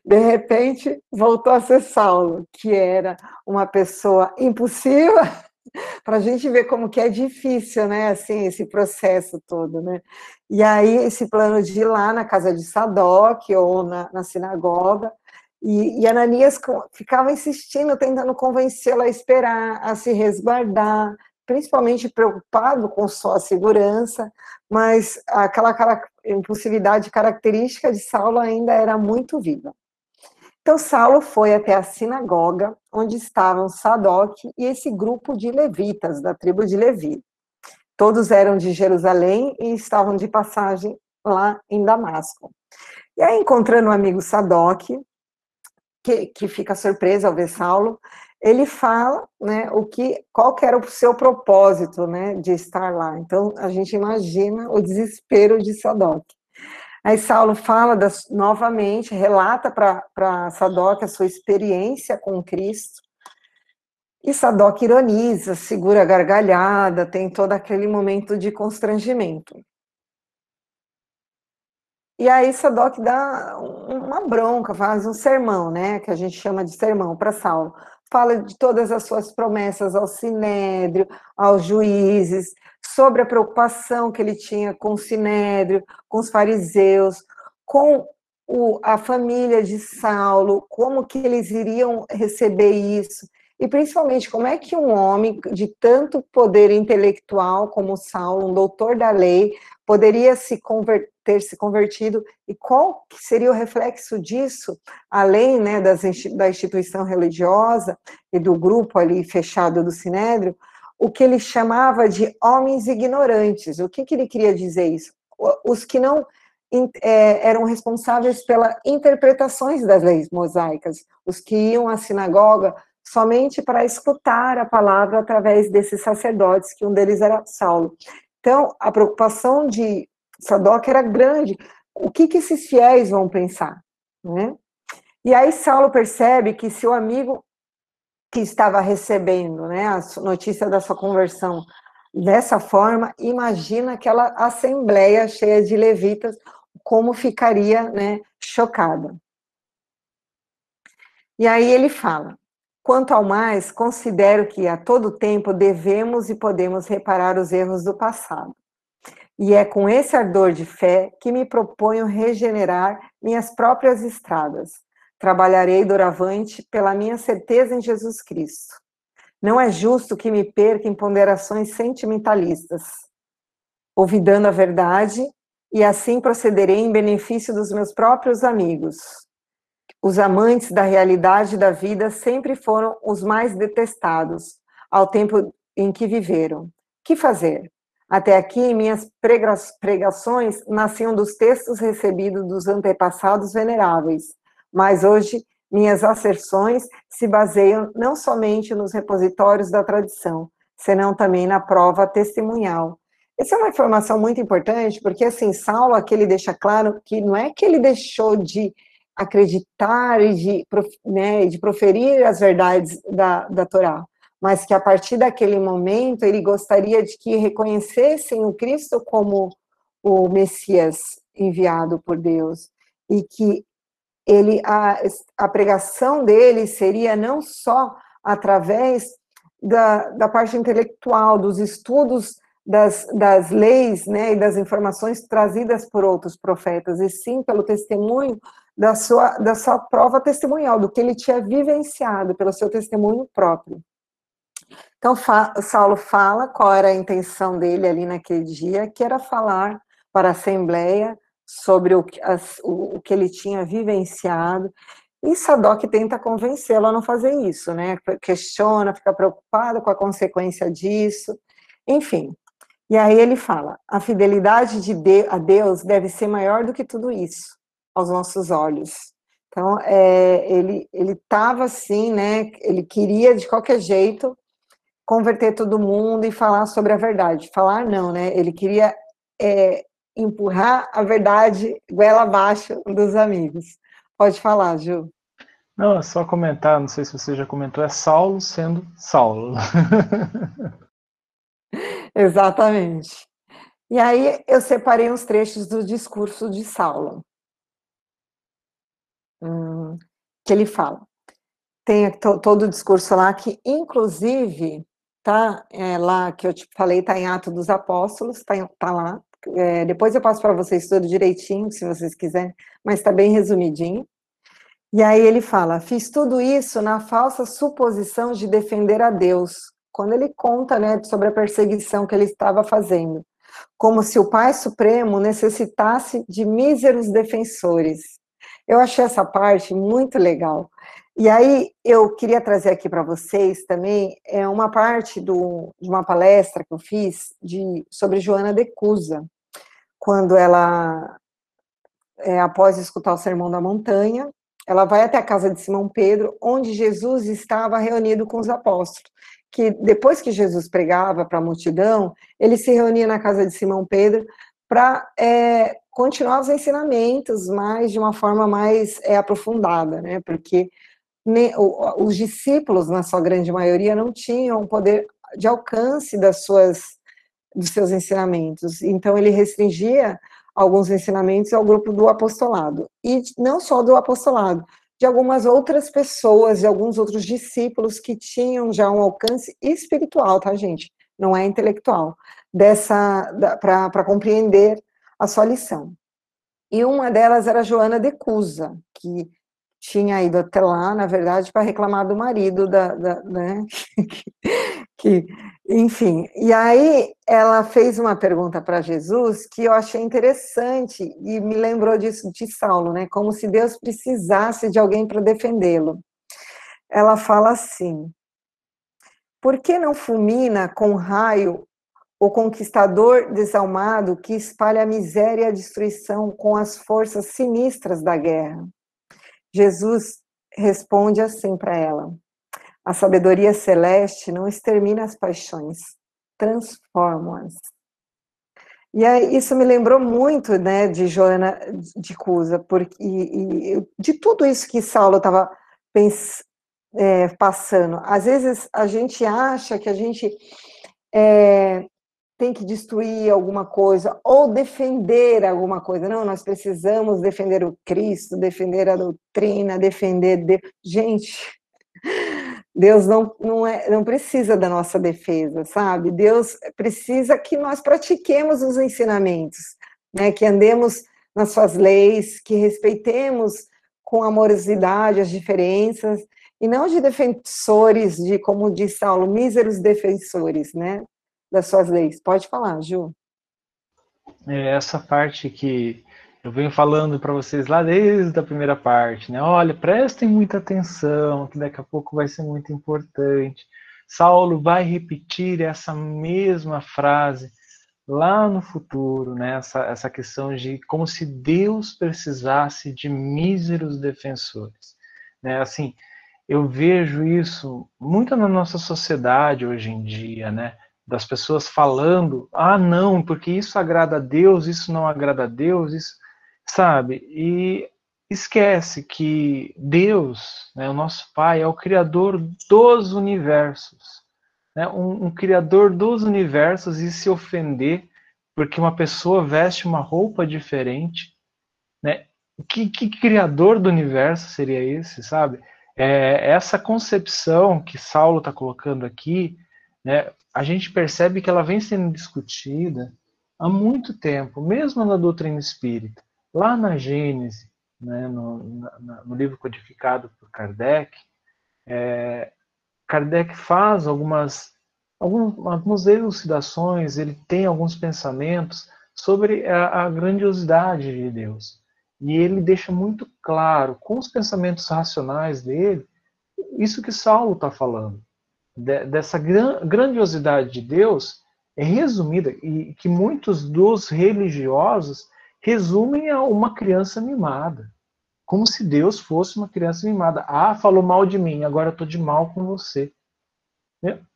A: De repente, voltou a ser Saulo, que era uma pessoa impulsiva, para a gente ver como que é difícil, né, assim, esse processo todo, né. E aí, esse plano de ir lá na casa de Sadoc ou na, na sinagoga, e, e Ananias ficava insistindo, tentando convencê-la a esperar, a se resguardar, principalmente preocupado com sua segurança, mas aquela impulsividade característica de Saulo ainda era muito viva. Então, Saulo foi até a sinagoga, onde estavam Sadoc e esse grupo de levitas, da tribo de Levi. Todos eram de Jerusalém e estavam de passagem lá em Damasco. E aí, encontrando o amigo Sadoc, que, que fica surpreso ao ver Saulo, ele fala, né, o que, qual que era o seu propósito, né, de estar lá. Então, a gente imagina o desespero de Sadoc. Aí Saulo fala das, novamente, relata para Sadoc a sua experiência com Cristo. E Sadoc ironiza, segura a gargalhada, tem todo aquele momento de constrangimento. E aí Sadoc dá uma bronca, faz um sermão, né, que a gente chama de sermão para Saulo. Fala de todas as suas promessas ao sinédrio, aos juízes, sobre a preocupação que ele tinha com o Sinédrio, com os fariseus, com o, a família de Saulo, como que eles iriam receber isso, e principalmente como é que um homem de tanto poder intelectual como Saulo, um doutor da lei, poderia se converter, ter se convertido? E qual seria o reflexo disso, além né, das, da instituição religiosa e do grupo ali fechado do Sinédrio, o que ele chamava de homens ignorantes. O que, que ele queria dizer isso? Os que não é, eram responsáveis pelas interpretações das leis mosaicas, os que iam à sinagoga somente para escutar a palavra através desses sacerdotes, que um deles era Saulo. Então, a preocupação de Sadoc era grande. O que, que esses fiéis vão pensar? Né? E aí Saulo percebe que se o amigo que estava recebendo né, a notícia da sua conversão dessa forma, imagina aquela assembleia cheia de levitas, como ficaria né, chocada. E aí ele fala: quanto ao mais, considero que a todo tempo devemos e podemos reparar os erros do passado. E é com esse ardor de fé que me proponho regenerar minhas próprias estradas. Trabalharei doravante pela minha certeza em Jesus Cristo. Não é justo que me perca em ponderações sentimentalistas, ouvidando a verdade, e assim procederei em benefício dos meus próprios amigos. Os amantes da realidade da vida sempre foram os mais detestados ao tempo em que viveram. Que fazer? Até aqui, minhas pregações nasciam dos textos recebidos dos antepassados veneráveis, mas hoje minhas asserções se baseiam não somente nos repositórios da tradição, senão também na prova testemunhal. Essa é uma informação muito importante, porque assim, Saulo aqui ele deixa claro que não é que ele deixou de acreditar e de, né, de proferir as verdades da, da Torá, mas que a partir daquele momento ele gostaria de que reconhecessem o Cristo como o Messias enviado por Deus e que ele a, a pregação dele seria não só através da, da parte intelectual, dos estudos das, das leis né, e das informações trazidas por outros profetas, e sim pelo testemunho da sua, da sua prova testemunhal, do que ele tinha vivenciado, pelo seu testemunho próprio. Então, fa Saulo fala qual era a intenção dele ali naquele dia, que era falar para a Assembleia sobre o as, o, o que ele tinha vivenciado, e Sadoc tenta convencê-lo a não fazer isso, né? Questiona, fica preocupado com a consequência disso, enfim. E aí ele fala: a fidelidade de, de a Deus deve ser maior do que tudo isso aos nossos olhos. Então, é, ele ele estava assim, né? Ele queria de qualquer jeito converter todo mundo e falar sobre a verdade. Falar não, né? Ele queria é, empurrar a verdade goela abaixo dos amigos. Pode falar, Ju.
B: Não, é só comentar, não sei se você já comentou, é Saulo sendo Saulo.
A: Exatamente. E aí eu separei uns trechos do discurso de Saulo. Hum, que ele fala. Tem todo o discurso lá que, inclusive, tá é, lá que eu te falei, tá em Atos dos Apóstolos, tá, tá lá. É, depois eu passo para vocês tudo direitinho, se vocês quiserem, mas está bem resumidinho. E aí ele fala: fiz tudo isso na falsa suposição de defender a Deus, quando ele conta, né, sobre a perseguição que ele estava fazendo, como se o Pai Supremo necessitasse de míseros defensores. Eu achei essa parte muito legal, e aí eu queria trazer aqui para vocês também é uma parte do, de uma palestra que eu fiz de, sobre Joana de Cusa, quando ela, é, após escutar o Sermão da Montanha, ela vai até a casa de Simão Pedro, onde Jesus estava reunido com os apóstolos. Que depois que Jesus pregava para a multidão, ele se reunia na casa de Simão Pedro para é, continuar os ensinamentos, mas de uma forma mais é, aprofundada, né? Porque os discípulos, na sua grande maioria, não tinham poder de alcance das suas, dos seus ensinamentos. Então, ele restringia alguns ensinamentos ao grupo do apostolado. E não só do apostolado, de algumas outras pessoas, de alguns outros discípulos que tinham já um alcance espiritual, tá, gente? Não é intelectual, dessa para compreender a sua lição. E uma delas era Joana de Cusa, que tinha ido até lá, na verdade, para reclamar do marido, da, da né? que, enfim. E aí ela fez uma pergunta para Jesus que eu achei interessante e me lembrou disso de Saulo, né? Como se Deus precisasse de alguém para defendê-lo. Ela fala assim: Por que não fulmina com raio o conquistador desalmado que espalha a miséria e a destruição com as forças sinistras da guerra? Jesus responde assim para ela: A sabedoria celeste não extermina as paixões, transforma-as. E aí, isso me lembrou muito, né, de Joana de Cusa, porque e, e, de tudo isso que Saulo estava é, passando. Às vezes a gente acha que a gente é, tem que destruir alguma coisa ou defender alguma coisa. Não, nós precisamos defender o Cristo, defender a doutrina, defender. De... Gente, Deus não, não, é, não precisa da nossa defesa, sabe? Deus precisa que nós pratiquemos os ensinamentos, né? que andemos nas suas leis, que respeitemos com amorosidade as diferenças, e não de defensores, de, como diz Saulo, míseros defensores, né? Das suas leis. Pode falar, Ju.
B: É essa parte que eu venho falando para vocês lá desde a primeira parte, né? Olha, prestem muita atenção, que daqui a pouco vai ser muito importante. Saulo vai repetir essa mesma frase lá no futuro, né? Essa, essa questão de como se Deus precisasse de míseros defensores, né? Assim, eu vejo isso muito na nossa sociedade hoje em dia, né? Das pessoas falando, ah, não, porque isso agrada a Deus, isso não agrada a Deus, isso sabe? E esquece que Deus, né, o nosso Pai, é o Criador dos universos. Né? Um, um Criador dos universos e se ofender porque uma pessoa veste uma roupa diferente, né? Que, que criador do universo seria esse, sabe? É, essa concepção que Saulo está colocando aqui, né, a gente percebe que ela vem sendo discutida há muito tempo, mesmo na doutrina espírita. Lá na Gênese, né, no, na, no, livro codificado por Kardec, é, Kardec faz algumas, algumas elucidações, ele tem alguns pensamentos sobre a, a grandiosidade de Deus. E ele deixa muito claro, com os pensamentos racionais dele, isso que Saulo está falando. De, dessa gran, grandiosidade de Deus é resumida, e que muitos dos religiosos resumem a uma criança mimada. Como se Deus fosse uma criança mimada. Ah, falou mal de mim, agora estou de mal com você.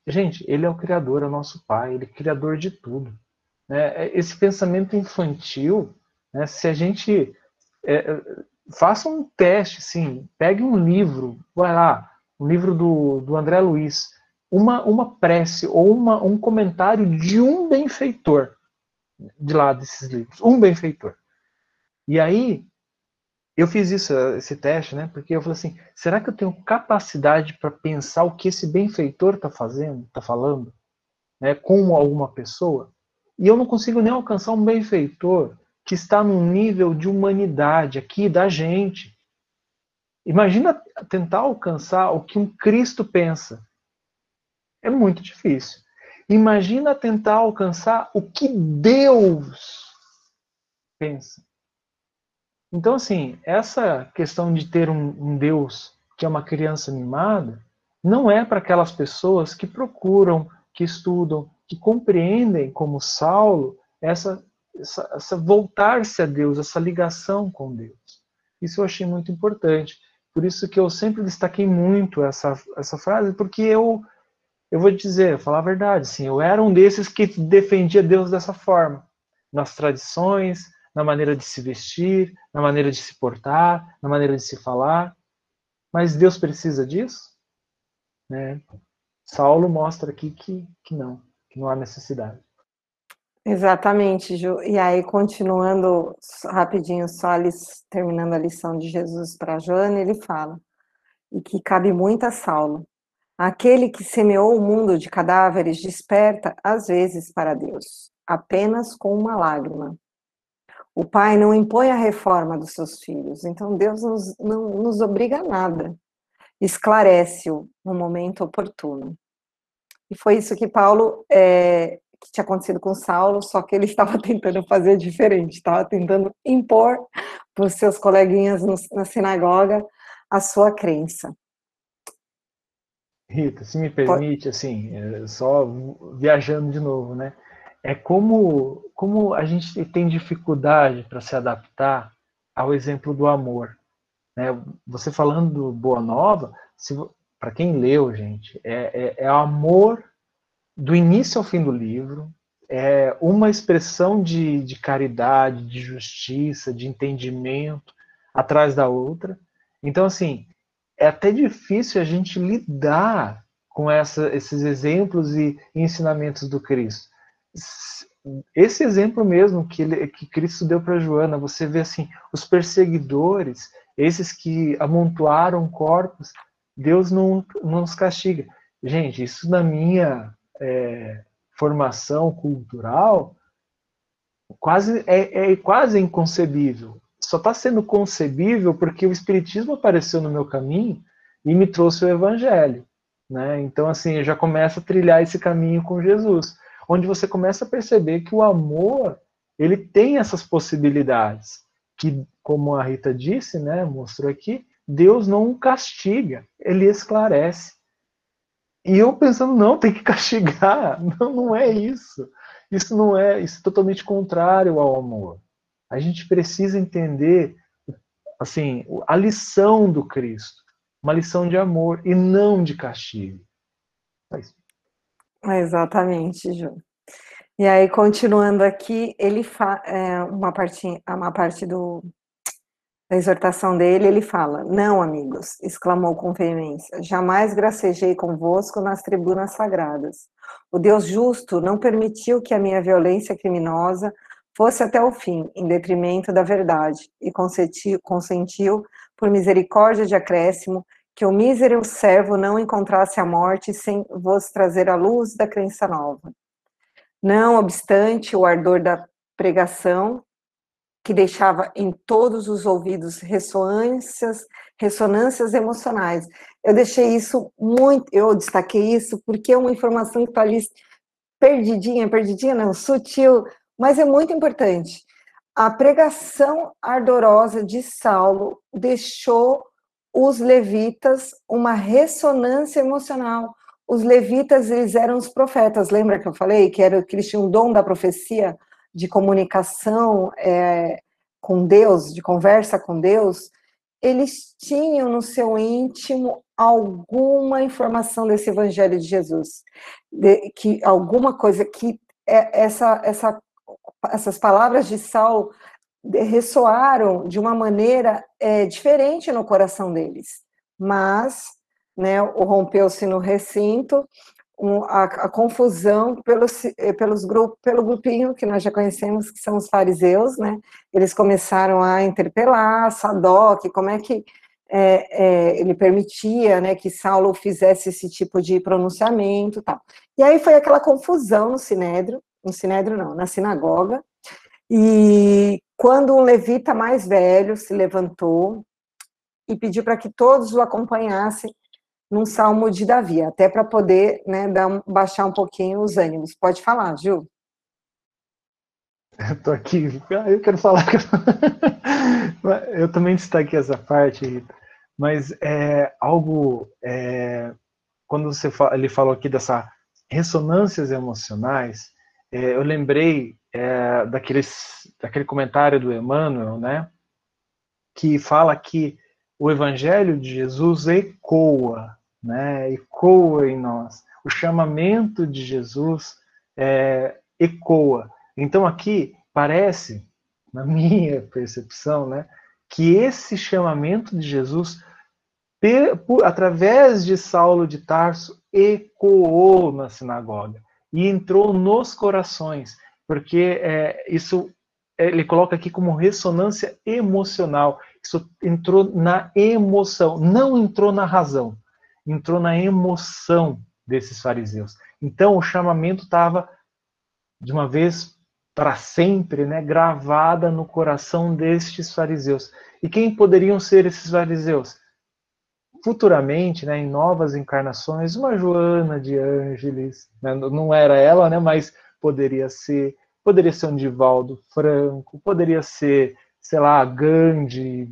B: Gente, ele é o Criador, é o nosso Pai, ele é Criador de tudo. Né? Esse pensamento infantil, né, se a gente é, faça um teste, sim, pegue um livro, vai lá, um livro do, do André Luiz, uma, uma prece ou uma, um comentário de um benfeitor de lá desses livros, um benfeitor. E aí eu fiz isso, esse teste, né? Porque eu falei assim, será que eu tenho capacidade para pensar o que esse benfeitor está fazendo, está falando, né? Com alguma pessoa? E eu não consigo nem alcançar um benfeitor que está num nível de humanidade aqui da gente. Imagina tentar alcançar o que um Cristo pensa. É muito difícil. Imagina tentar alcançar o que Deus pensa. Então, assim, essa questão de ter um, um Deus que é uma criança mimada não é para aquelas pessoas que procuram, que estudam, que compreendem, como Saulo, essa, essa, essa voltar-se a Deus, essa ligação com Deus. Isso eu achei muito importante. Por isso que eu sempre destaquei muito essa, essa frase, porque eu eu vou dizer, falar a verdade, sim, eu era um desses que defendia Deus dessa forma, nas tradições, na maneira de se vestir, na maneira de se portar, na maneira de se falar. Mas Deus precisa disso? Né? Saulo mostra aqui que, que não, que não há necessidade.
A: Exatamente, Ju. E aí, continuando rapidinho, só terminando a lição de Jesus para Joana, ele fala, e que cabe muito a Saulo. Aquele que semeou o mundo de cadáveres desperta, às vezes, para Deus, apenas com uma lágrima. O pai não impõe a reforma dos seus filhos, então Deus nos, não nos obriga a nada. Esclarece-o no momento oportuno. E foi isso que Paulo, é, que tinha acontecido com Saulo, só que ele estava tentando fazer diferente, estava tentando impor para os seus coleguinhas no, na sinagoga a sua crença.
B: Rita, se me permite, assim, é, só viajando de novo, né? É como, como a gente tem dificuldade para se adaptar ao exemplo do amor. Né? Você falando do Boa Nova, para quem leu, gente, é, é, é amor do início ao fim do livro, é uma expressão de, de caridade, de justiça, de entendimento atrás da outra. Então, assim, é até difícil a gente lidar com essa, esses exemplos e ensinamentos do Cristo. Esse exemplo mesmo que, ele, que Cristo deu para Joana, você vê assim, os perseguidores, esses que amontoaram corpos, Deus não, não os castiga. Gente, isso na minha é, formação cultural quase é, é quase inconcebível. Só está sendo concebível porque o Espiritismo apareceu no meu caminho e me trouxe o Evangelho. Né? Então, assim, eu já começo a trilhar esse caminho com Jesus, onde você começa a perceber que o amor ele tem essas possibilidades, que, como a Rita disse, né, mostrou aqui, Deus não castiga, ele esclarece. E eu pensando, não, tem que castigar. Não, não é isso. Isso não é, isso é totalmente contrário ao amor. A gente precisa entender, assim, a lição do Cristo. Uma lição de amor e não de castigo.
A: É isso. Exatamente, Ju. E aí, continuando aqui, ele fa é, uma parte, uma parte do, da exortação dele, ele fala: Não, amigos, exclamou com veemência, jamais gracejei convosco nas tribunas sagradas. O Deus justo não permitiu que a minha violência criminosa fosse até o fim, em detrimento da verdade, e consentiu, consentiu por misericórdia de acréscimo, que o mísero servo não encontrasse a morte sem vos trazer a luz da crença nova. Não obstante o ardor da pregação, que deixava em todos os ouvidos ressonâncias, ressonâncias emocionais. Eu deixei isso muito, eu destaquei isso porque é uma informação que está ali perdidinha, perdidinha não, sutil, mas é muito importante. A pregação ardorosa de Saulo deixou os levitas uma ressonância emocional. Os levitas, eles eram os profetas, lembra que eu falei que, era, que eles tinham um dom da profecia? de comunicação é, com Deus, de conversa com Deus, eles tinham no seu íntimo alguma informação desse Evangelho de Jesus, de, que alguma coisa que é, essa, essa, essas palavras de Saulo ressoaram de uma maneira é, diferente no coração deles, mas né, rompeu-se no recinto um, a, a, confusão pelos, eh, pelos grupo, pelo grupinho que nós já conhecemos, que são os fariseus, né? Eles começaram a interpelar Sadoc, como é que é, é, ele permitia né, que Saulo fizesse esse tipo de pronunciamento tal. E aí foi aquela confusão no Sinédrio, no Sinédrio não, na sinagoga, e quando um levita mais velho se levantou e pediu para que todos o acompanhassem num salmo de Davi, até para poder né, dar, baixar um pouquinho os ânimos. Pode falar, Gil.
B: Eu tô aqui, ah, eu quero falar. eu também destaquei essa parte, Rita, mas é algo. É, quando você fala, ele falou aqui dessa ressonâncias emocionais, é, eu lembrei é, daqueles, daquele comentário do Emmanuel, né, que fala que o Evangelho de Jesus ecoa né, ecoa em nós. O chamamento de Jesus é, ecoa. Então aqui parece, na minha percepção, né, que esse chamamento de Jesus, através de Saulo de Tarso, ecoou na sinagoga e entrou nos corações, porque é, isso ele coloca aqui como ressonância emocional. Isso entrou na emoção, não entrou na razão entrou na emoção desses fariseus. Então o chamamento estava de uma vez para sempre, né, gravada no coração destes fariseus. E quem poderiam ser esses fariseus? Futuramente, né, em novas encarnações, uma Joana de Ângeles, né, não era ela, né, mas poderia ser, poderia ser um Divaldo Franco, poderia ser, sei lá, Gandhi,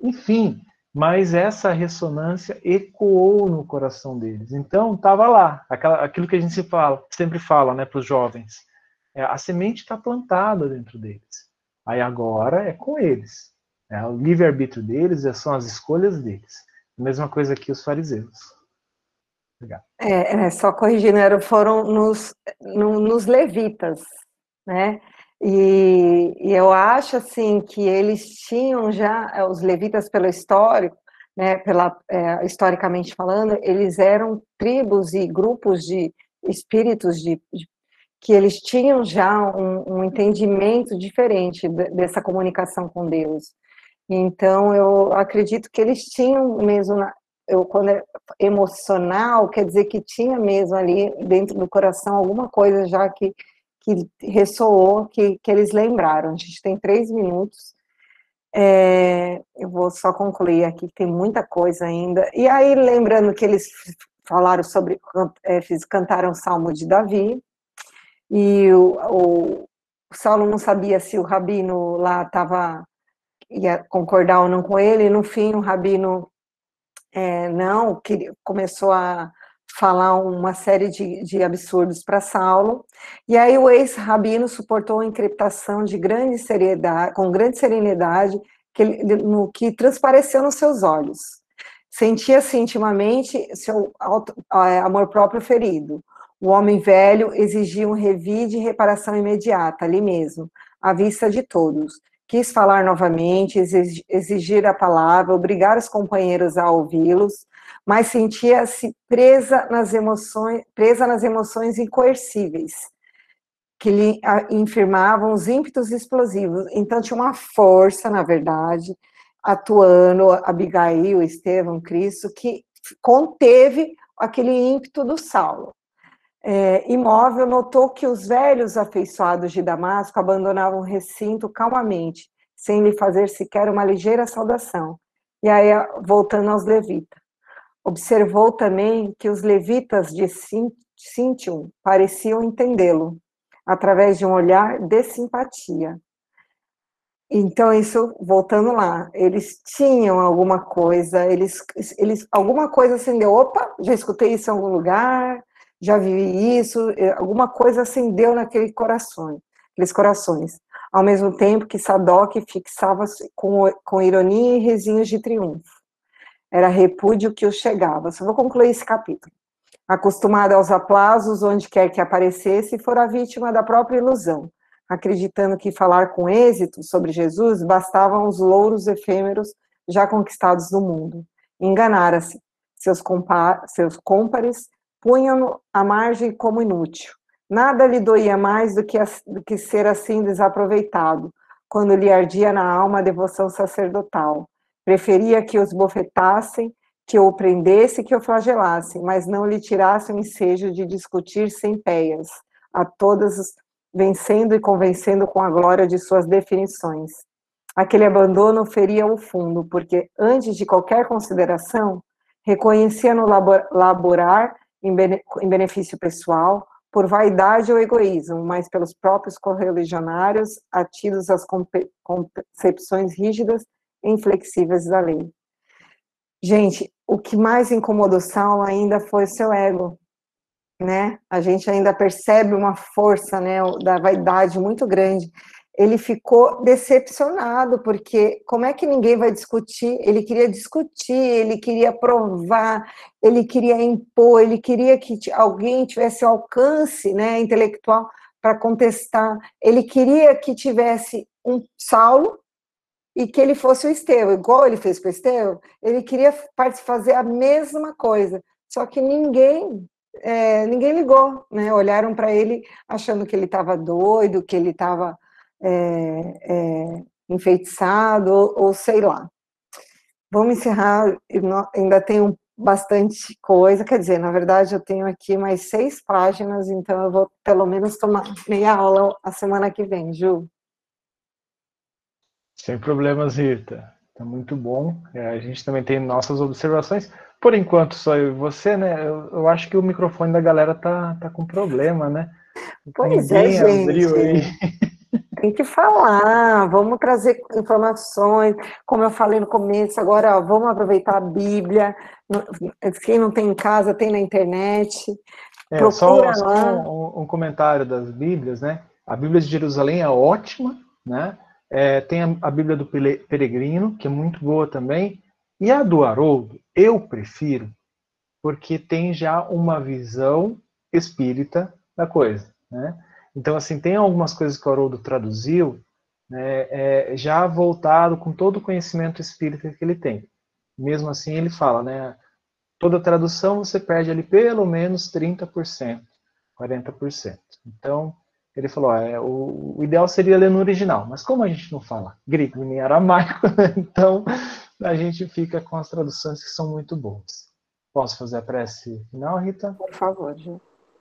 B: enfim, mas essa ressonância ecoou no coração deles. Então estava lá, aquela, aquilo que a gente se fala, sempre fala, né, para os jovens. É, a semente está plantada dentro deles. Aí agora é com eles. É, o livre arbítrio deles são as escolhas deles. Mesma coisa aqui os fariseus.
A: É, é, só corrigindo, foram nos, no, nos levitas, né? E, e, eu acho assim que eles tinham já é, os levitas pelo histórico, né? Pela é, historicamente falando, eles eram tribos e grupos de espíritos de, de que eles tinham já um, um entendimento diferente dessa comunicação com Deus. Então, eu acredito que eles tinham mesmo, eu, quando é emocional, quer dizer que tinha mesmo ali dentro do coração alguma coisa já que, que ressoou, que, que eles lembraram. A gente tem três minutos. É, eu vou só concluir aqui, tem muita coisa ainda. E aí, lembrando que eles falaram sobre, é, cantaram o Salmo de Davi, e o, o, o Saulo não sabia se o rabino lá estava ia concordar ou não com ele, no fim o rabino é, não, começou a falar uma série de, de absurdos para Saulo, e aí o ex-rabino suportou a encriptação de grande seriedade, com grande serenidade, que, no, que transpareceu nos seus olhos. Sentia-se intimamente seu auto, amor próprio ferido. O homem velho exigia um revide e reparação imediata, ali mesmo, à vista de todos, quis falar novamente, exigir a palavra, obrigar os companheiros a ouvi-los, mas sentia-se presa nas emoções, presa nas emoções incoercíveis que lhe infirmavam os ímpetos explosivos. Então tinha uma força, na verdade, atuando Abigail, Estevão, Cristo, que conteve aquele ímpeto do Saulo é, imóvel, notou que os velhos afeiçoados de Damasco abandonavam o recinto calmamente, sem lhe fazer sequer uma ligeira saudação. E aí, voltando aos levitas. Observou também que os levitas de Sintium pareciam entendê-lo, através de um olhar de simpatia. Então, isso, voltando lá, eles tinham alguma coisa, eles, eles alguma coisa acendeu, opa, já escutei isso em algum lugar, já vivi isso, é, alguma coisa acendeu naquele coração, aqueles corações. Ao mesmo tempo que Sadoc fixava-se com, com ironia e risinhos de triunfo. Era repúdio que o chegava. Só vou concluir esse capítulo. Acostumado aos aplausos onde quer que aparecesse, fora vítima da própria ilusão, acreditando que falar com êxito sobre Jesus bastavam os louros efêmeros já conquistados do mundo. Enganara-se. Seus, seus cômpares punham-no à margem como inútil. Nada lhe doía mais do que, do que ser assim desaproveitado, quando lhe ardia na alma a devoção sacerdotal. Preferia que os bofetassem, que o prendessem, que o flagelassem, mas não lhe tirassem o ensejo de discutir sem peias, a todas vencendo e convencendo com a glória de suas definições. Aquele abandono feria o fundo, porque antes de qualquer consideração, reconhecia no laborar em benefício pessoal, por vaidade ou egoísmo, mas pelos próprios correligionários atidos às concepções rígidas e inflexíveis da lei. Gente, o que mais incomodou Saulo ainda foi seu ego, né? A gente ainda percebe uma força, né, da vaidade muito grande ele ficou decepcionado, porque como é que ninguém vai discutir? Ele queria discutir, ele queria provar, ele queria impor, ele queria que alguém tivesse alcance né, intelectual para contestar. Ele queria que tivesse um Saulo e que ele fosse o Estevão, igual ele fez com o Estevão, ele queria fazer a mesma coisa, só que ninguém é, ninguém ligou, né? Olharam para ele achando que ele estava doido, que ele estava é, é, enfeitiçado, ou, ou, sei lá. Vamos encerrar, ainda tenho bastante coisa, quer dizer, na verdade eu tenho aqui mais seis páginas, então eu vou pelo menos tomar meia aula a semana que vem, Ju.
B: Sem problemas, Rita. Tá muito bom. É, a gente também tem nossas observações. Por enquanto, só eu e você, né? Eu, eu acho que o microfone da galera tá, tá com problema, né?
A: Pois é, gente. Tem que falar, vamos trazer informações, como eu falei no começo, agora ó, vamos aproveitar a Bíblia, quem não tem em casa tem na internet,
B: é, procura só, lá. Só um, um, comentário das Bíblias, né? A Bíblia de Jerusalém é ótima, né? É, tem a, a, Bíblia do Peregrino, que é muito boa também, e a do Haroldo, eu prefiro porque tem já uma visão espírita da coisa, né? Então, assim, tem algumas coisas que o Haroldo traduziu, né, é, já voltado com todo o conhecimento espírita que ele tem. Mesmo assim, ele fala, né, toda tradução você perde ali pelo menos 30%, 40%. Então, ele falou, é, o, o, ideal seria ler no original, mas como a gente não fala grego nem aramaico, então a gente fica com as traduções que são muito boas. Posso fazer a prece final, Rita?
A: Por favor, Gil.